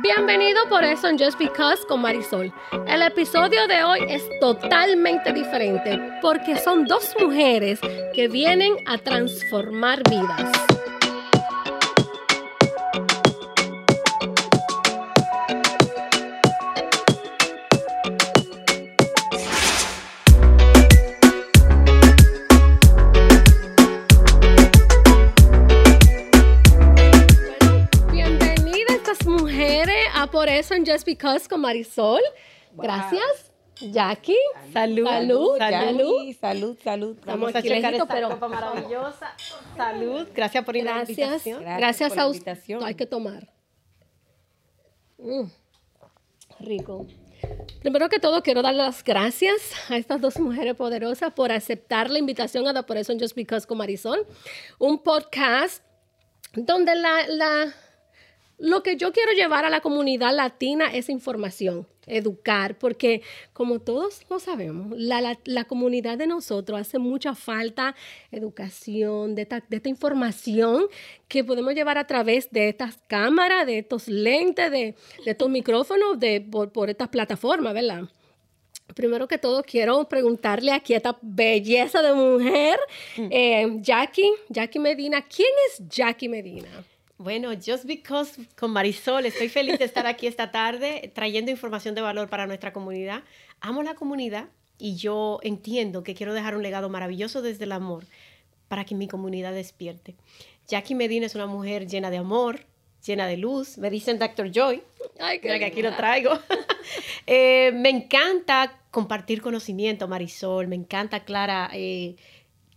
Bienvenido por eso en Just Because con Marisol. El episodio de hoy es totalmente diferente porque son dos mujeres que vienen a transformar vidas. A por eso en Just Because con Marisol. Gracias. Jackie, salud, salud, salud. Salud, salud. Estamos Vamos a aquí checar lejitos, esta pero- copa maravillosa. Salud. Gracias por ir a la Gracias. invitación. Gracias Gracias, por a usted. Hay que tomar. Mm, rico. Primero que todo, quiero dar las gracias a estas dos mujeres poderosas por aceptar la invitación a The Por eso en Just Because con Marisol, un podcast donde la, la- lo que yo quiero llevar a la comunidad latina es información, educar, porque como todos lo sabemos, la, la- la comunidad de nosotros hace mucha falta educación, de esta, de esta información que podemos llevar a través de estas cámaras, de estos lentes, de, de estos micrófonos, de, por, por estas plataformas, ¿verdad? Primero que todo, quiero preguntarle aquí a esta belleza de mujer, eh, Jackie, Jackie Medina. ¿Quién es Jackie Medina? Bueno, Just Because con Marisol, estoy feliz de estar aquí esta tarde trayendo información de valor para nuestra comunidad. Amo la comunidad y yo entiendo que quiero dejar un legado maravilloso desde el amor para que mi comunidad despierte. Jackie Medina es una mujer llena de amor, llena de luz. Me dicen Dr. Joy. Ay, Mira que aquí lo traigo. Eh, me encanta compartir conocimiento, Marisol. Me encanta, Clara, eh,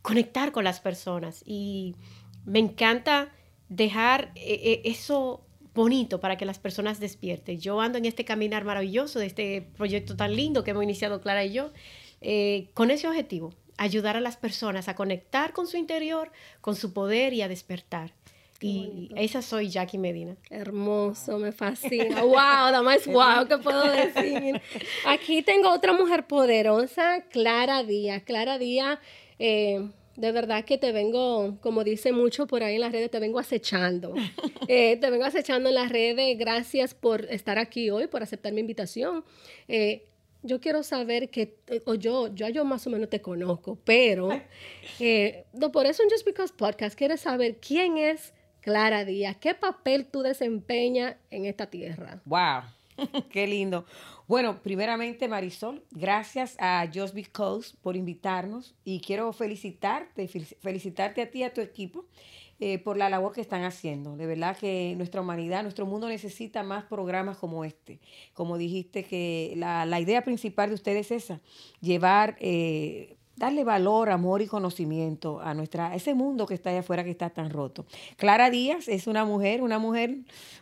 conectar con las personas. Y me encanta dejar eh, eh, eso bonito para que las personas despierten. Yo ando en este caminar maravilloso de este proyecto tan lindo que hemos iniciado Clara y yo, eh, con ese objetivo, ayudar a las personas a conectar con su interior, con su poder y a despertar. Y esa soy Jackie Medina. Hermoso, me fascina. Wow, nada más wow, ¿qué puedo decir? Aquí tengo otra mujer poderosa, Clara Díaz. Clara Díaz, eh, de verdad que te vengo, como dice mucho por ahí en las redes, te vengo acechando. Eh, te vengo acechando en las redes. Gracias por estar aquí hoy, por aceptar mi invitación. Eh, yo quiero saber que, eh, o yo, yo, yo más o menos te conozco, pero eh, no, por eso en Just Because Podcast quiero saber quién es Clara Díaz, qué papel tú desempeñas en esta tierra. Wow, qué lindo. Bueno, primeramente Marisol, gracias a Just Because por invitarnos y quiero felicitarte, fel- felicitarte a ti y a tu equipo eh, por la labor que están haciendo. De verdad que nuestra humanidad, nuestro mundo necesita más programas como este. Como dijiste que la, la idea principal de ustedes es esa, llevar... eh, darle valor, amor y conocimiento a nuestra a ese mundo que está allá afuera que está tan roto. Clara Díaz es una mujer, una mujer,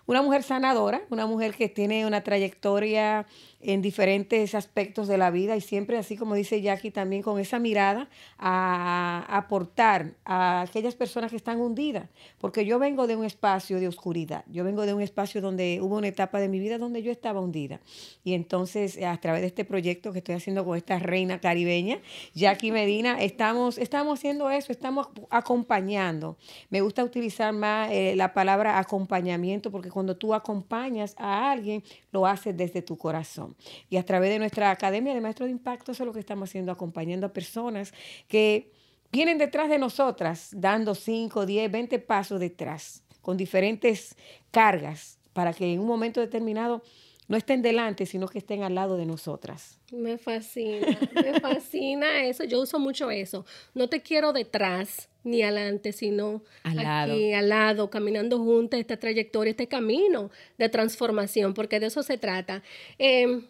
una mujer sanadora, una mujer que tiene una trayectoria en diferentes aspectos de la vida y siempre así como dice Jackie también con esa mirada a, aportar a aquellas personas que están hundidas, porque yo vengo de un espacio de oscuridad, yo vengo de un espacio donde hubo una etapa de mi vida donde yo estaba hundida y entonces a través de este proyecto que estoy haciendo con esta reina caribeña, Jackie Medina, estamos, estamos haciendo eso, estamos acompañando. Me gusta utilizar más eh, la palabra acompañamiento porque cuando tú acompañas a alguien, lo haces desde tu corazón. Y a través de nuestra Academia de Maestros de Impacto, eso es lo que estamos haciendo, acompañando a personas que vienen detrás de nosotras, dando 5, 10, 20 pasos detrás, con diferentes cargas, para que en un momento determinado no estén delante, sino que estén al lado de nosotras. Me fascina, me fascina eso. Yo uso mucho eso. No te quiero detrás ni adelante, sino Al aquí, al lado, caminando juntas esta trayectoria, este camino de transformación, porque de eso se trata. Eh,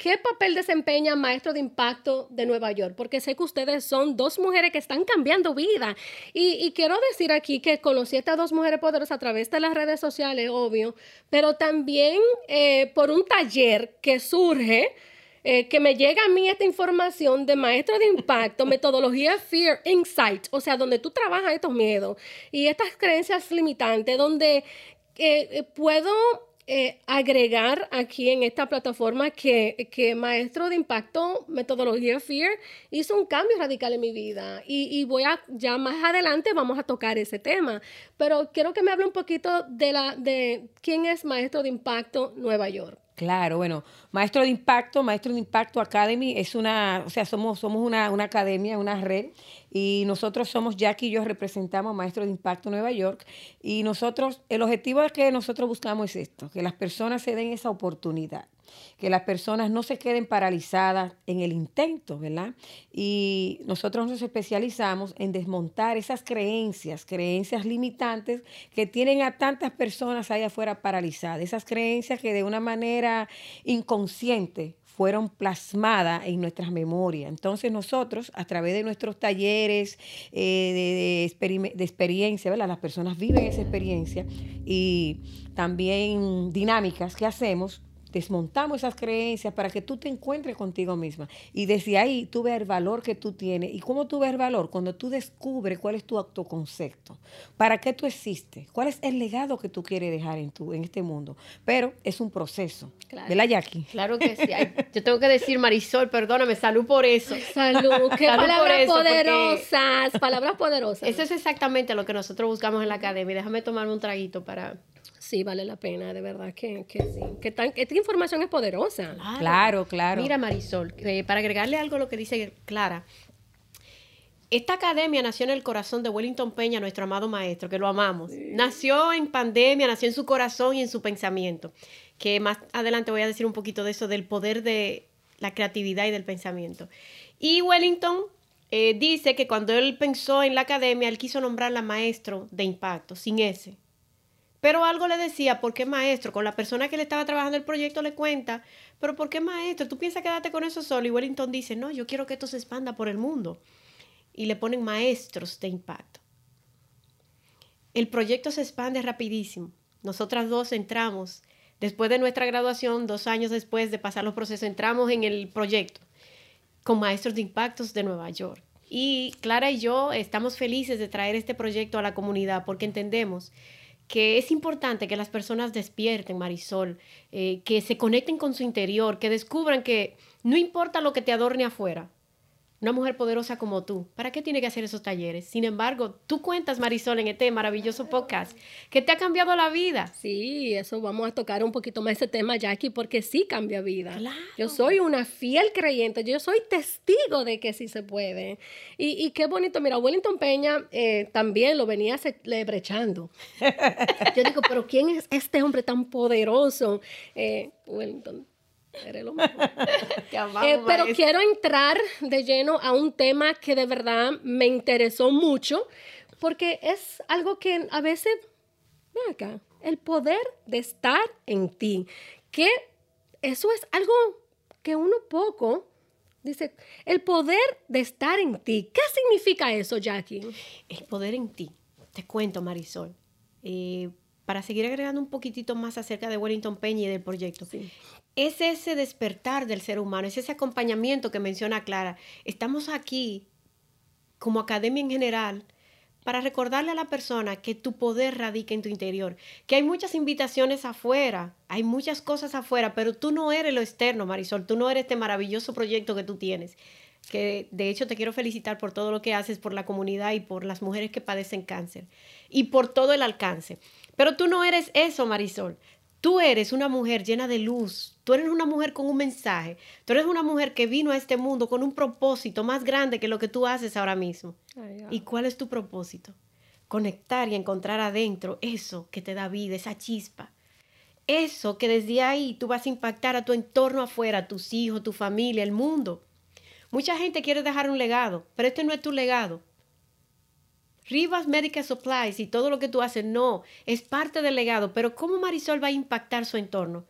¿Qué papel desempeña Maestro de Impacto de Nueva York? Porque sé que ustedes son dos mujeres que están cambiando vida. Y, quiero decir aquí que conocí a estas dos mujeres poderosas a través de las redes sociales, obvio, pero también eh, por un taller que surge, eh, que me llega a mí esta información de Maestro de Impacto, metodología Fear Insight, o sea, donde tú trabajas estos miedos y estas creencias limitantes, donde eh, puedo eh, agregar aquí en esta plataforma que, que Maestro de Impacto, Metodología FEAR, hizo un cambio radical en mi vida. Y, y, voy a, ya más adelante vamos a tocar ese tema. Pero quiero que me hable un poquito de, la, de quién es Maestro de Impacto Nueva York. Claro, bueno, Maestro de Impacto, Maestro de Impacto Academy es una, o sea, somos, somos una, una academia, una red, y nosotros somos, Jackie y yo representamos Maestro de Impacto Nueva York, y nosotros, el objetivo que nosotros buscamos es esto, que las personas se den esa oportunidad que las personas no se queden paralizadas en el intento, ¿verdad? Y nosotros nos especializamos en desmontar esas creencias, creencias limitantes que tienen a tantas personas allá afuera paralizadas, esas creencias que de una manera inconsciente fueron plasmadas en nuestras memorias. Entonces nosotros, a través de nuestros talleres eh, de, de, experiencia, ¿verdad? las personas viven esa experiencia y también dinámicas que hacemos, desmontamos esas creencias para que tú te encuentres contigo misma. Y desde ahí tú ves el valor que tú tienes. ¿Y cómo tú ves el valor? Cuando tú descubres cuál es tu autoconcepto, para qué tú existes, cuál es el legado que tú quieres dejar en, tu, en este mundo. Pero es un proceso. Claro. ¿Verdad, Jackie? Claro que sí. yo tengo que decir, Marisol, perdóname, salud por eso. Salud. Qué palabras poderosas. Palabras poderosas. Eso es exactamente lo que nosotros buscamos en la academia. Déjame tomarme un traguito para Sí, vale la pena, de verdad que, que sí. Que tan, esta información es poderosa. Claro, claro. Mira, Marisol, eh, para agregarle algo a lo que dice Clara, esta academia nació en el corazón de Wellington Peña, nuestro amado maestro, que lo amamos. Nació en pandemia, nació en su corazón y en su pensamiento. Que más adelante voy a decir un poquito de eso, del poder de la creatividad y del pensamiento. Y Wellington eh, dice que cuando él pensó en la academia, él quiso nombrarla maestro de impacto, sin ese. Pero algo le decía, ¿por qué maestro? Con la persona que le estaba trabajando el proyecto le cuenta, pero ¿por qué maestro? ¿Tú piensas quedarte con eso solo? Y Wellington dice, no, yo quiero que esto se expanda por el mundo. Y le ponen maestros de impacto. El proyecto se expande rapidísimo. Nosotras dos entramos, después de nuestra graduación, dos años después de pasar los procesos, entramos en el proyecto con maestros de impactos de Nueva York. Y Clara y yo estamos felices de traer este proyecto a la comunidad porque entendemos que es importante que las personas despierten, Marisol, eh, que se conecten con su interior, que descubran que no importa lo que te adorne afuera, una mujer poderosa como tú, ¿para qué tiene que hacer esos talleres? Sin embargo, tú cuentas, Marisol, en este maravilloso podcast, que te ha cambiado la vida. Sí, eso vamos a tocar un poquito más ese tema, Jackie, porque sí cambia vida. Yo soy una fiel creyente, yo soy testigo de que sí se puede. Y, qué bonito, mira, Wellington Peña eh, también lo venía brechando. Yo digo, pero ¿quién es este hombre tan poderoso? Eh, Wellington Eh, pero quiero entrar de lleno a un tema que de verdad me interesó mucho, porque es algo que a veces, acá, el poder de estar en ti, que eso es algo que uno poco dice, el poder de estar en ti. ¿Qué significa eso, Jackie? El poder en ti. Te cuento, Marisol. Eh, para seguir agregando un poquitito más acerca de Wellington Peña y del proyecto. Sí es ese despertar del ser humano, es ese acompañamiento que menciona Clara. Estamos aquí como academia en general para recordarle a la persona que tu poder radica en tu interior, que hay muchas invitaciones afuera, hay muchas cosas afuera, pero tú no eres lo externo, Marisol, tú no eres este maravilloso proyecto que tú tienes, que de hecho te quiero felicitar por todo lo que haces por la comunidad y por las mujeres que padecen cáncer y por todo el alcance. Pero tú no eres eso, Marisol. Tú eres una mujer llena de luz, tú eres una mujer con un mensaje, tú eres una mujer que vino a este mundo con un propósito más grande que lo que tú haces ahora mismo. ¿Y cuál es tu propósito? Conectar y encontrar adentro eso que te da vida, esa chispa. Eso que desde ahí tú vas a impactar a tu entorno afuera, tus hijos, tu familia, el mundo. Mucha gente quiere dejar un legado, pero este no es tu legado. Rivas Medical Supplies y todo lo que tú haces, no, es parte del legado, pero ¿cómo Marisol va a impactar su entorno?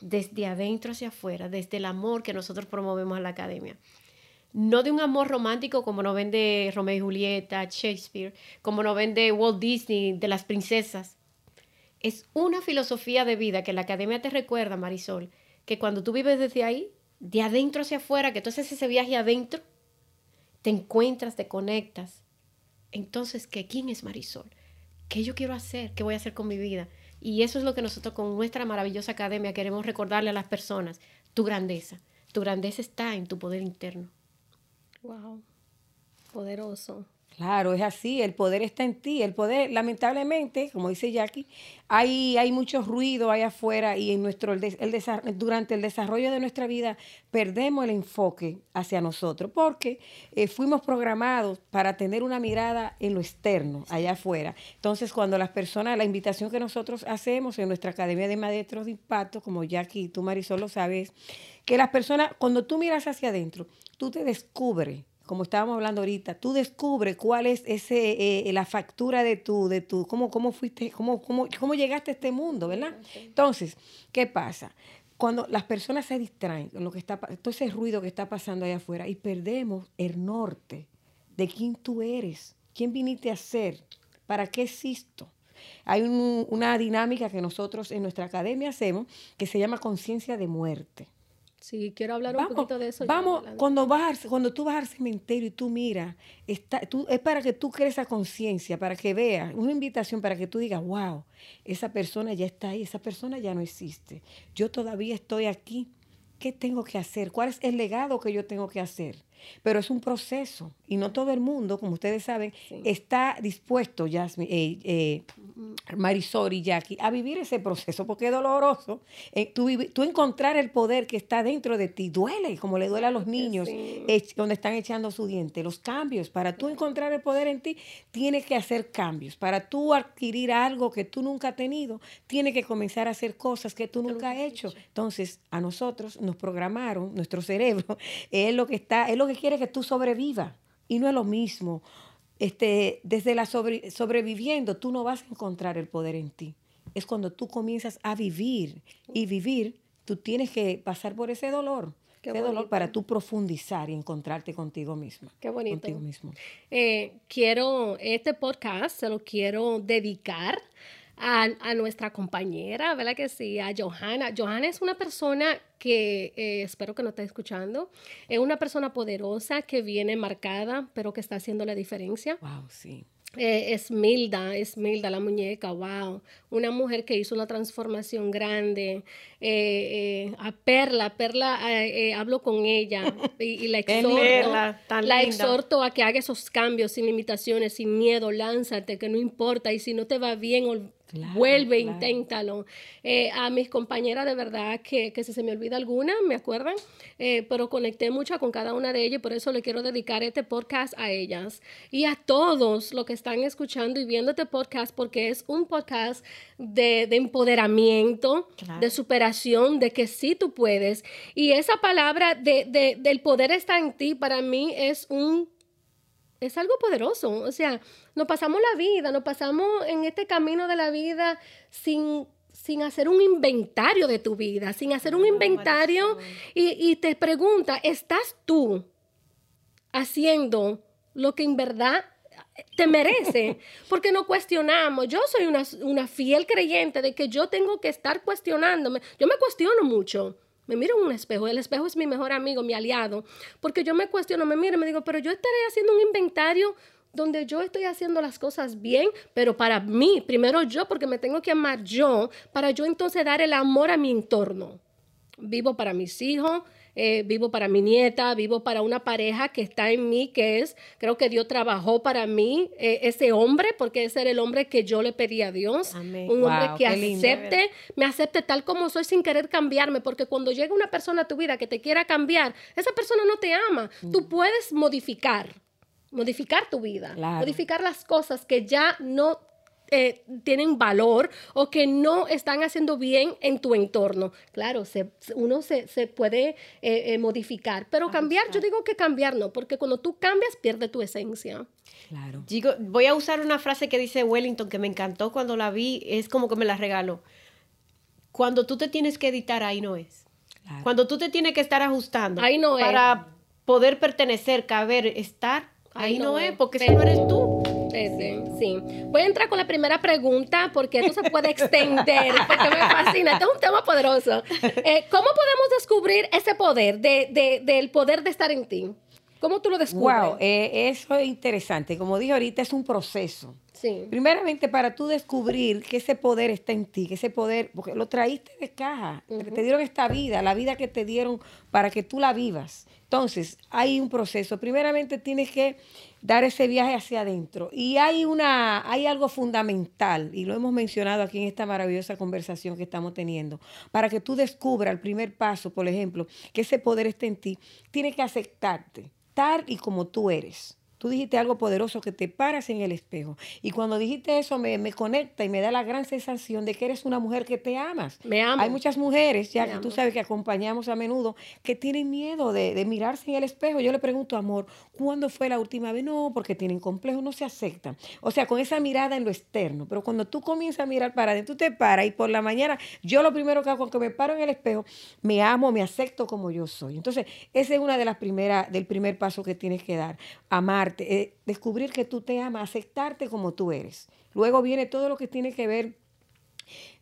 Desde adentro hacia afuera, desde el amor que nosotros promovemos en la academia. No de un amor romántico como nos vende Romeo y Julieta, Shakespeare, como nos vende Walt Disney, de las princesas. Es una filosofía de vida que la academia te recuerda, Marisol, que cuando tú vives desde ahí, de adentro hacia afuera, que tú haces ese viaje adentro, te encuentras, te conectas entonces, ¿qué? ¿quién es Marisol? ¿Qué yo quiero hacer? ¿Qué voy a hacer con mi vida? Y eso es lo que nosotros con nuestra maravillosa academia queremos recordarle a las personas, tu grandeza. Tu grandeza está en tu poder interno. Wow, poderoso. Claro, es así, el poder está en ti, el poder, lamentablemente, como dice Jackie, hay, hay mucho ruido allá afuera y en nuestro, el, durante el desarrollo de nuestra vida perdemos el enfoque hacia nosotros porque eh, fuimos programados para tener una mirada en lo externo, allá afuera. Entonces, cuando las personas, la invitación que nosotros hacemos en nuestra Academia de Maestros de Impacto, como Jackie y tú Marisol lo sabes, que las personas, cuando tú miras hacia adentro, tú te descubres como estábamos hablando ahorita, tú descubres cuál es ese, eh, la factura de tu, de tu, cómo, cómo fuiste, cómo, cómo, cómo llegaste a este mundo, ¿verdad? Entonces, ¿qué pasa? Cuando las personas se distraen con lo que está, todo ese ruido que está pasando allá afuera y perdemos el norte de quién tú eres, quién viniste a ser, para qué existo. Hay una dinámica que nosotros en nuestra academia hacemos que se llama conciencia de muerte. Sí, quiero hablar un poquito de eso. Vamos, cuando, vas, cuando tú vas al cementerio y tú miras, está, tú, es para que tú crees esa conciencia, para que veas, una invitación para que tú digas, wow, esa persona ya está ahí, esa persona ya no existe. Yo todavía estoy aquí. ¿Qué tengo que hacer? ¿Cuál es el legado que yo tengo que hacer? Pero es un proceso y no todo el mundo, como ustedes saben, está dispuesto, Jasmine, eh, eh, Marisol y Jackie, a vivir ese proceso porque es doloroso. Eh, tú, tú, encontrar el poder que está dentro de ti duele, como le duele a los niños donde están echando su diente. Los cambios, para tú encontrar el poder en ti, tienes que hacer cambios. Para tú adquirir algo que tú nunca has tenido, tienes que comenzar a hacer cosas que tú nunca has hecho. Entonces, a nosotros nos programaron, nuestro cerebro, es lo que está, es lo que quiere que tú sobrevivas. Y no es lo mismo este, desde la sobreviviendo, tú no vas a encontrar el poder en ti. Es cuando tú comienzas a vivir y vivir, tú tienes que pasar por ese dolor. ese dolor para tú profundizar y encontrarte contigo mismo. Qué bonito. mismo. Eh, quiero, este podcast se lo quiero dedicar a, nuestra compañera, ¿verdad que sí? A Johanna. Johanna es una persona que eh, espero que no esté escuchando. Es una persona poderosa que viene marcada, pero que está haciendo la diferencia. Wow, sí. Eh, es Milda, es Milda la muñeca, wow. Una mujer que hizo una transformación grande. Eh, a Perla, Perla, hablo con ella y, la exhorto, la exhorto a que haga esos cambios sin limitaciones, sin miedo, lánzate, que no importa. Y si no te va bien, Vuelve, inténtalo. Eh, a mis compañeras, de verdad, que, que, si se me olvida alguna, me acuerdan, eh, pero conecté mucho con cada una de ellas y por eso le quiero dedicar este podcast a ellas y a todos los que están escuchando y viendo este podcast, porque es un podcast de, de empoderamiento, de superación, de que sí tú puedes. Y esa palabra de, de, del poder está en ti, para mí es un es algo poderoso. O sea, nos pasamos la vida, nos pasamos en este camino de la vida sin, sin hacer un inventario de tu vida, sin hacer un inventario y, y, te pregunta, ¿estás tú haciendo lo que en verdad te merece? Porque no cuestionamos. Yo soy una, una fiel creyente de que yo tengo que estar cuestionándome. Yo me cuestiono mucho. Me miro en un espejo, el espejo es mi mejor amigo, mi aliado, porque yo me cuestiono, me miro y me digo, pero yo estaré haciendo un inventario donde yo estoy haciendo las cosas bien, pero para mí, primero yo, porque me tengo que amar yo, para yo entonces dar el amor a mi entorno. Vivo para mis hijos, eh, vivo para mi nieta, vivo para una pareja que está en mí, que es, creo que Dios trabajó para mí, eh, ese hombre, porque ese era el hombre que yo le pedí a Dios. Un hombre que acepte, me acepte tal como soy sin querer cambiarme, porque cuando llega una persona a tu vida que te quiera cambiar, esa persona no te ama. Tú mm. puedes modificar modificar tu vida, modificar las cosas que ya no eh, tienen valor o que no están haciendo bien en tu entorno. Claro, se, uno se, puede eh, eh, modificar, pero cambiar, yo digo que cambiar no, porque cuando tú cambias, pierde tu esencia. Claro. Digo, voy a usar una frase que dice Wellington que me encantó cuando la vi, es como que me la regaló. Cuando tú te tienes que editar, ahí no es. Cuando tú te tienes que estar ajustando ahí no para poder pertenecer, caber, estar, ahí, no, es, porque si no eres tú. Sí, Voy a entrar con la primera pregunta porque esto se puede extender, porque me fascina. Este es un tema poderoso. Eh, ¿Cómo podemos descubrir ese poder, de, del poder de estar en ti? ¿Cómo tú lo descubres? Wow, eh, eso es interesante. Como dije ahorita, es un proceso. Sí. Primeramente, para tú descubrir que ese poder está en ti, que ese poder, porque lo traíste de caja, te dieron esta vida, la vida que te dieron para que tú la vivas. Entonces, hay un proceso. Primeramente, tienes que dar ese viaje hacia adentro. Y hay, una, hay algo fundamental, y lo hemos mencionado aquí en esta maravillosa conversación que estamos teniendo, para que tú descubras el primer paso, por ejemplo, que ese poder esté en ti, tienes que aceptarte tal y como tú eres. Tú dijiste algo poderoso que te paras en el espejo. Y cuando dijiste eso me, me, conecta y me da la gran sensación de que eres una mujer que te amas. Me amo. Hay muchas mujeres, ya Me que tú sabes que acompañamos a menudo, que tienen miedo de, de mirarse en el espejo. Yo le pregunto, amor, ¿cuándo fue la última vez? No, porque tienen complejo, no se aceptan. O sea, con esa mirada en lo externo. Pero cuando tú comienzas a mirar para adentro, tú te paras y por la mañana, yo lo primero que hago cuando me paro en el espejo, me amo, me acepto como yo soy. Entonces, ese es una de las primeras, del primer paso que tienes que dar. Amarte, eh, descubrir que tú te amas, aceptarte como tú eres. Luego viene todo lo que tiene que ver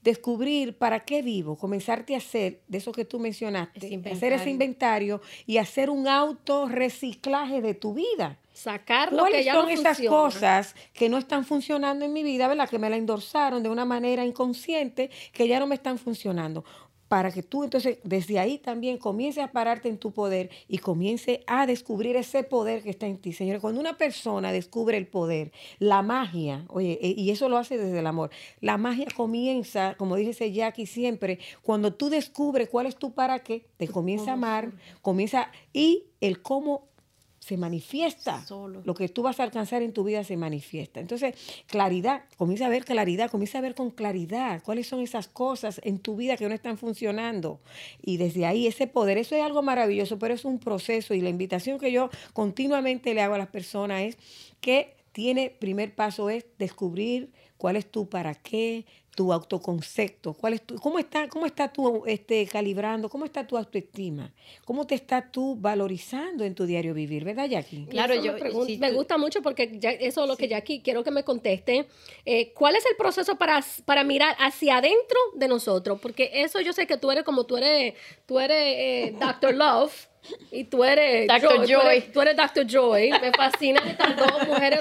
descubrir para qué vivo, comenzarte a hacer de eso que tú mencionaste, Ese hacer ese inventario. y hacer un autorreciclaje de tu vida. Sacar lo que ¿Cuáles ya son no esas funciona. cosas que no están funcionando en mi vida, verdad? Que me la endorsaron de una manera inconsciente, que ya no me están funcionando. Para que tú entonces desde ahí también comiences a pararte en tu poder y comience a descubrir ese poder que está en ti. Señores, cuando una persona descubre el poder, la magia, oye, e- y eso lo hace desde el amor, la magia comienza, como dice Jackie siempre, cuando tú descubres cuál es tu para qué, te comienza a amar, comienza y el cómo se manifiesta. Solo. Lo que tú vas a alcanzar en tu vida se manifiesta. Entonces, claridad, comienza a ver claridad, comienza a ver con claridad cuáles son esas cosas en tu vida que no están funcionando. Y desde ahí ese poder, eso es algo maravilloso, pero es un proceso y la invitación que yo continuamente le hago a las personas es que tiene, primer paso es descubrir cuál es tu para qué, tu autoconcepto, cuál es tu, cómo está, cómo está tú este, calibrando, cómo está tu autoestima, cómo te estás tú valorizando en tu diario vivir, ¿verdad, Jackie? Claro, yo- me, pregun- si me tú- gusta mucho porque ya- eso es lo que Jackie quiero que me conteste. Eh, ¿Cuál es el proceso para, para mirar hacia adentro de nosotros? Porque eso yo sé que tú eres como tú eres, tú eres eh, Dr. Love. Y tú eres Dr. Joy, Tú eres, Joy. tú eres Dr. Joy. Me fascinan estas dos mujeres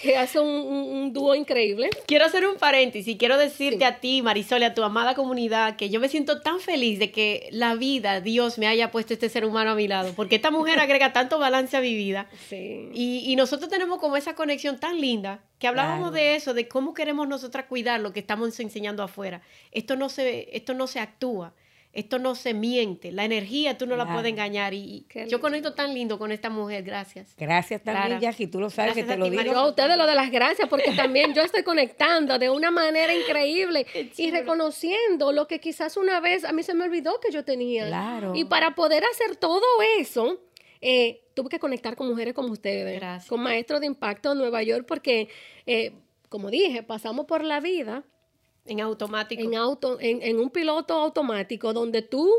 que hacen un, un- un dúo increíble. Quiero hacer un paréntesis y quiero decirte Sí. a ti, Marisol, y a tu amada comunidad, que yo me siento tan feliz de que la vida, Dios, me haya puesto este ser humano a mi lado, porque esta mujer agrega tanto balance a mi vida. Sí. Y, y nosotros tenemos como esa conexión tan linda, que hablábamos Claro. de eso, de cómo queremos nosotras cuidar lo que estamos enseñando afuera. Esto no se, esto no se actúa, esto no se miente, la energía tú no la puedes engañar. Y Qué yo conecto tan lindo con esta mujer, gracias. Gracias también, Clara. Jackie, tú lo sabes Gracias que a te lo ti, digo. Yo a ustedes lo de las gracias porque también yo estoy conectando de una manera increíble y reconociendo lo que quizás una vez a mí se me olvidó que yo tenía. Claro. Y para poder hacer todo eso, eh, tuve que conectar con mujeres como ustedes, Gracias. con maestros de impacto en Nueva York porque, eh, como dije, pasamos por la vida En automático. en, auto, en, en un piloto automático donde tú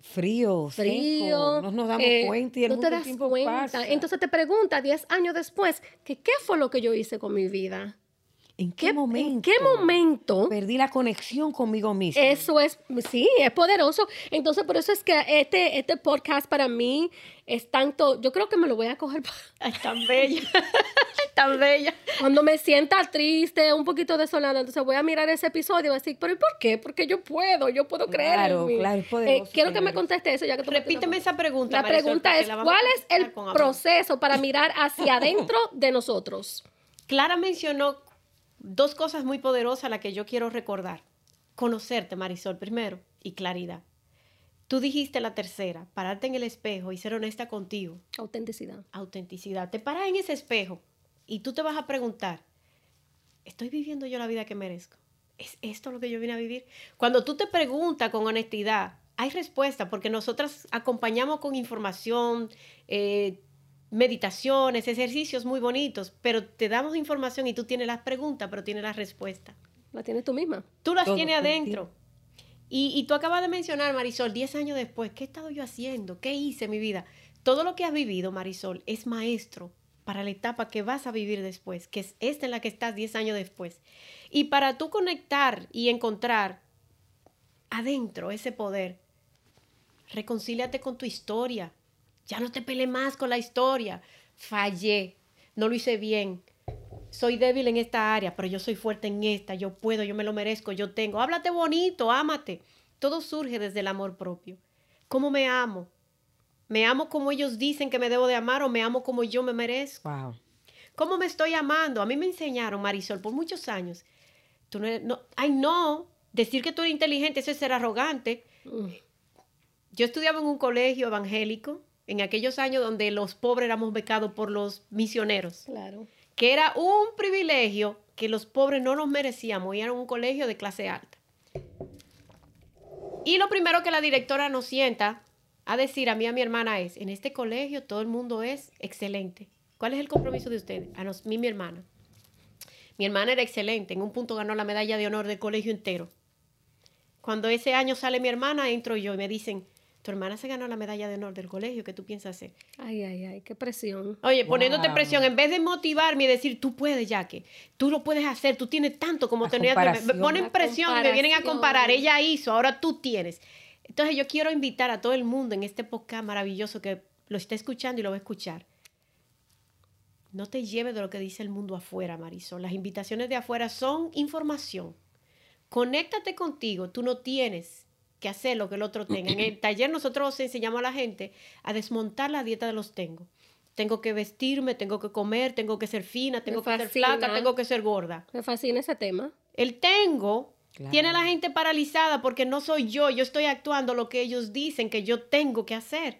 Frío, frío. seco, no nos damos eh, cuenta y el no te das tiempo cuenta. pasa. Entonces te preguntas 10 años después, que ¿qué fue lo que yo hice con mi vida? ¿En qué, ¿Qué, momento? ¿En qué momento? Perdí la conexión conmigo mismo. Eso es, sí, es poderoso. Entonces, por eso es que este, este podcast para mí es tanto, yo creo que me lo voy a coger Ay, tan bella, tan bella. cuando me sienta triste, un poquito desolada. Entonces voy a mirar ese episodio y voy a decir, pero ¿y por qué? Porque yo puedo, yo puedo creer Claro, en mí. claro, es Eh, poderoso, quiero que me conteste eso, ya que tú me Repíteme esa pregunta. La Marisol, pregunta es, la ¿cuál es el proceso para mirar hacia adentro de nosotros? Clara mencionó dos cosas muy poderosas las que yo quiero recordar. Conocerte, Marisol, primero, y claridad. Tú dijiste la tercera, pararte en el espejo y ser honesta contigo. Autenticidad. Autenticidad. Te paras en ese espejo y tú te vas a preguntar, ¿estoy viviendo yo la vida que merezco? ¿Es esto lo que yo vine a vivir? Cuando tú te preguntas con honestidad, hay respuesta, porque nosotras acompañamos con información, eh, meditaciones, ejercicios muy bonitos, pero te damos información y tú tienes las preguntas, pero tienes las respuestas. La tienes tú misma. Tú las Todo tienes adentro. Y, y tú acabas de mencionar, Marisol, 10 años después, ¿qué he estado yo haciendo? ¿Qué hice en mi vida? Todo lo que has vivido, Marisol, es maestro para la etapa que vas a vivir después, que es esta en la que estás 10 años después. Y para tú conectar y encontrar adentro ese poder, reconcíliate con tu historia. Ya no te pelees más con la historia. Fallé, no lo hice bien. Soy débil en esta área, pero yo soy fuerte en esta. Yo puedo, yo me lo merezco, yo tengo. Háblate bonito, ámate. Todo surge desde el amor propio. ¿Cómo me amo? ¿Me amo como ellos dicen que me debo de amar o me amo como yo me merezco? Wow. ¿Cómo me estoy amando? A mí me enseñaron, Marisol, por muchos años. Tú no, eres- no, ay, no, decir que tú eres inteligente, eso es ser arrogante. Yo estudiaba en un colegio evangélico en aquellos años donde los pobres éramos becados por los misioneros, Claro. que era un privilegio que los pobres no nos merecíamos y era un colegio de clase alta. Y lo primero que la directora nos sienta a decir a mí y a mi hermana es, en este colegio todo el mundo es excelente. ¿Cuál es el compromiso de ustedes? A nos, mí mi hermana. Mi hermana era excelente, en un punto ganó la medalla de honor del colegio entero. Cuando ese año sale mi hermana, entro yo y me dicen, tu hermana se ganó la medalla de honor del colegio, ¿qué tú piensas hacer? Ay, ay, ay, qué presión. Oye, poniéndote presión, en vez de motivarme y decir, tú puedes, Jackie, tú lo puedes hacer, tú tienes tanto como tenías. Me, ponen presión y me vienen a comparar. Ella hizo, ahora tú tienes. Entonces yo quiero invitar a todo el mundo en este podcast maravilloso que lo está escuchando y lo va a escuchar. No te lleves de lo que dice el mundo afuera, Marisol. Las invitaciones de afuera son información. Conéctate contigo. Tú no tienes que hacer lo que el otro tenga. En el taller nosotros enseñamos a la gente a desmontar la dieta de los tengo. Tengo que vestirme, tengo que comer, tengo que ser fina, tengo que ser flaca, tengo que ser gorda. Me fascina ese tema. El tengo Claro. tiene a la gente paralizada porque no soy yo, yo estoy actuando lo que ellos dicen que yo tengo que hacer.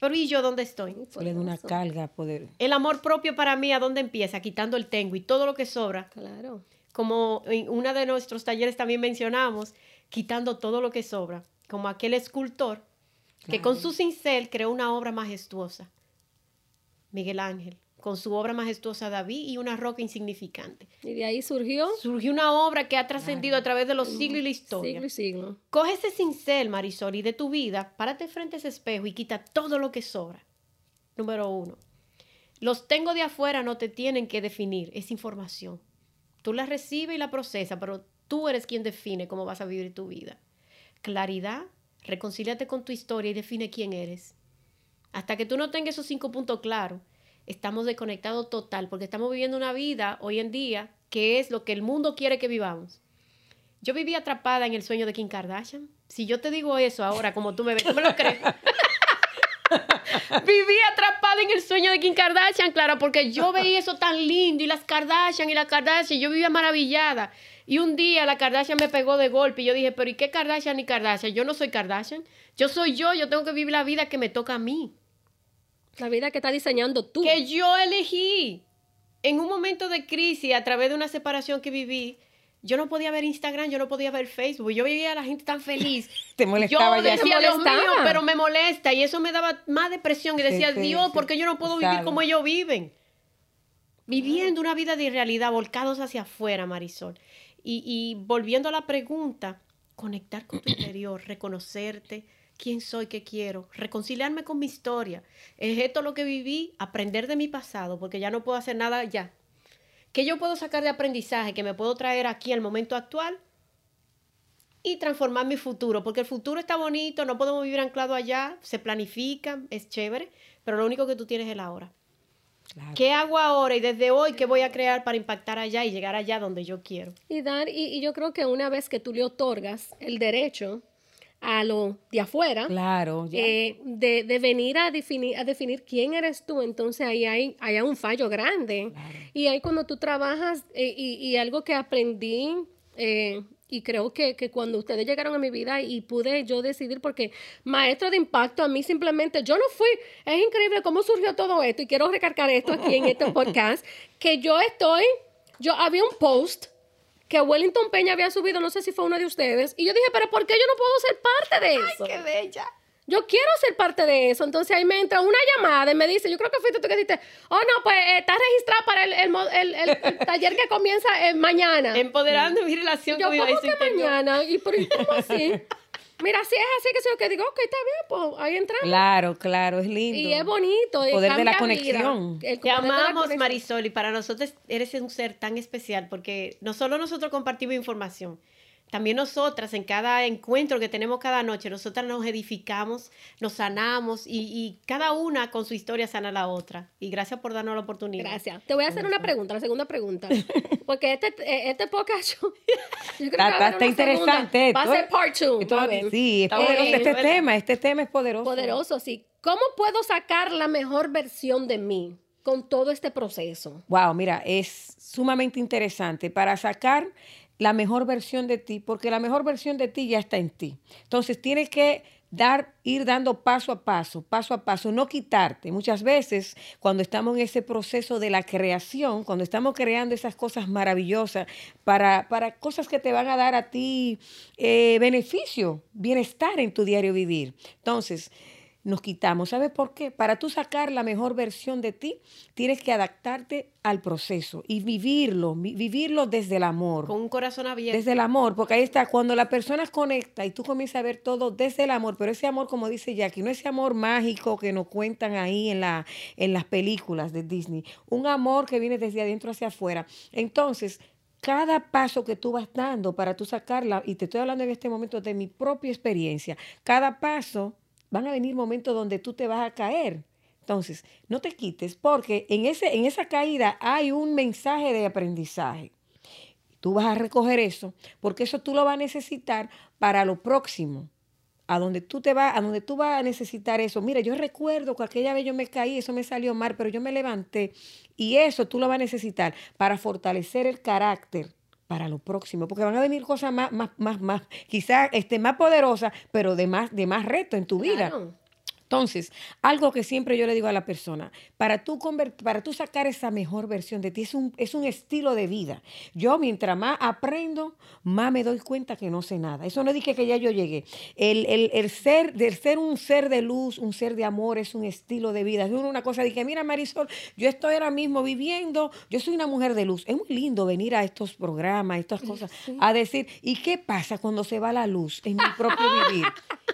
Pero ¿y yo dónde estoy? Se le da una carga poder. El amor propio para mí, ¿a dónde empieza? Quitando el tengo y todo lo que sobra. Claro. Como en uno de nuestros talleres también mencionamos, quitando todo lo que sobra. Como aquel escultor que con su cincel creó una obra majestuosa. Miguel Ángel, con su obra majestuosa David y una roca insignificante. Y de ahí surgió Surgió una obra que ha trascendido a través de los siglos y la historia. siglo y siglo. Coge ese cincel, Marisol, y de tu vida, párate frente a ese espejo y quita todo lo que sobra. Número uno. Los tengo de afuera no te tienen que definir, es información. Tú la recibes y la procesas, pero tú eres quien define cómo vas a vivir tu vida. Claridad, reconcíliate con tu historia y define quién eres. Hasta que tú no tengas esos cinco puntos claros, estamos desconectados total, porque estamos viviendo una vida hoy en día que es lo que el mundo quiere que vivamos. Yo viví atrapada en el sueño de Kim Kardashian. Si yo te digo eso ahora, como tú me ves, ¿tú me lo crees? viví atrapada en el sueño de Kim Kardashian, claro, porque yo veía eso tan lindo y las Kardashian y las Kardashian, yo vivía maravillada. Y un día la Kardashian me pegó de golpe y yo dije, pero ¿y qué Kardashian ni Kardashian? Yo no soy Kardashian, yo soy yo, yo tengo que vivir la vida que me toca a mí La vida que está diseñando tú. que yo elegí. En un momento de crisis, a través de una separación que viví, yo no podía ver Instagram, yo no podía ver Facebook. Yo veía a la gente tan feliz. Te molestaba yo decía, Dios mío, pero me molesta. Y eso me daba más depresión. Y decía, Sí, sí, Dios, sí. ¿por qué yo no puedo vivir como ellos viven? Viviendo una vida de irrealidad, volcados hacia afuera, Marisol. Y, volviendo a la pregunta, conectar con tu interior, reconocerte, quién soy, qué quiero, reconciliarme con mi historia. Es esto lo que viví, aprender de mi pasado, porque ya no puedo hacer nada ya. ¿Qué yo puedo sacar de aprendizaje que me puedo traer aquí al momento actual? Y transformar mi futuro, porque el futuro está bonito, no podemos vivir anclado allá, se planifica, es chévere, pero lo único que tú tienes es el ahora. Claro. ¿Qué hago ahora y desde hoy qué voy a crear para impactar allá y llegar allá donde yo quiero? Y dar, y, y yo creo que una vez que tú le otorgas el derecho a lo de afuera, Claro, eh, de, de venir a definir, a definir quién eres tú, entonces ahí hay, hay un fallo grande. Claro. Y ahí cuando tú trabajas, eh, y, y algo que aprendí, eh, y creo que, que cuando ustedes llegaron a mi vida y pude yo decidir, porque maestro de impacto, a mí simplemente, yo no fui, es increíble cómo surgió todo esto, y quiero recargar esto aquí en este podcast, que yo estoy, yo había un post que Wellington Peña había subido, no sé si fue uno de ustedes, y yo dije, pero ¿por qué yo no puedo ser parte de eso? ¡Qué bella! Yo quiero ser parte de eso. Entonces ahí me entra una llamada y me dice, yo creo que fuiste tú que dijiste, oh no, pues eh, estás registrada para el, el el- el- el taller que comienza eh, mañana. Empoderando mi relación yo, con mi ¿cómo que mañana? ¿Y por cómo así? Mira, si es así que yo que digo, ok, está bien, pues ahí entramos. Claro, claro, es lindo. Y es bonito. y Poder de la vida. conexión. El Te amamos, conexión. Marisol, y para nosotros eres un ser tan especial porque no solo nosotros compartimos información, también nosotras en cada encuentro que tenemos cada noche, nosotras nos edificamos, nos sanamos y, cada una con su historia sana a la otra. Y gracias por darnos la oportunidad. Gracias. Te voy a hacer una pregunta, la segunda pregunta. Porque este, eh, este podcast yo, creo está, está interesante. Va a ser part two. Sí, es poderoso este tema, este tema es poderoso. Poderoso, sí. ¿Cómo puedo sacar la mejor versión de mí con todo este proceso? Wow, mira, es sumamente interesante para sacar la mejor versión de ti, porque la mejor versión de ti ya está en ti. Entonces tienes que dar, ir dando paso a paso, paso a paso, no quitarte. Muchas veces cuando estamos en ese proceso de la creación, cuando estamos creando esas cosas maravillosas para, para cosas que te van a dar a ti eh, beneficio, bienestar en tu diario vivir. Entonces, nos quitamos. ¿Sabes por qué? Para tú sacar la mejor versión de ti, tienes que adaptarte al proceso y vivirlo, vivirlo desde el amor. Con un corazón abierto. Desde el amor, porque ahí está, cuando la persona conecta y tú comienzas a ver todo desde el amor, pero ese amor, como dice Jackie, no ese amor mágico que nos cuentan ahí en, la, en las películas de Disney, un amor que viene desde adentro hacia afuera. Entonces, cada paso que tú vas dando para tú sacarla, y te estoy hablando en este momento de mi propia experiencia, cada paso van a venir momentos donde tú te vas a caer. Entonces, no te quites porque en, ese, en esa caída hay un mensaje de aprendizaje. Tú vas a recoger eso porque eso tú lo vas a necesitar para lo próximo. A donde tú te vas, a donde tú vas a necesitar eso. Mira, yo recuerdo que aquella vez yo me caí, eso me salió mal, pero yo me levanté y eso tú lo vas a necesitar para fortalecer el carácter para lo próximo, porque van a venir cosas más, más, más, más, quizás este, más poderosas, pero de más, de más reto en tu vida. Entonces, algo que siempre yo le digo a la persona, para tú, para tú sacar esa mejor versión de ti, es un, es un estilo de vida. Yo mientras más aprendo, más me doy cuenta que no sé nada. Eso no dije que ya yo llegué. El, el, ser, del ser un ser de luz, un ser de amor, es un estilo de vida. Es una cosa, dije, mira Marisol, yo estoy ahora mismo viviendo, yo soy una mujer de luz. Es muy lindo venir a estos programas, estas cosas, a decir, ¿y qué pasa cuando se va la luz en mi propio vivir?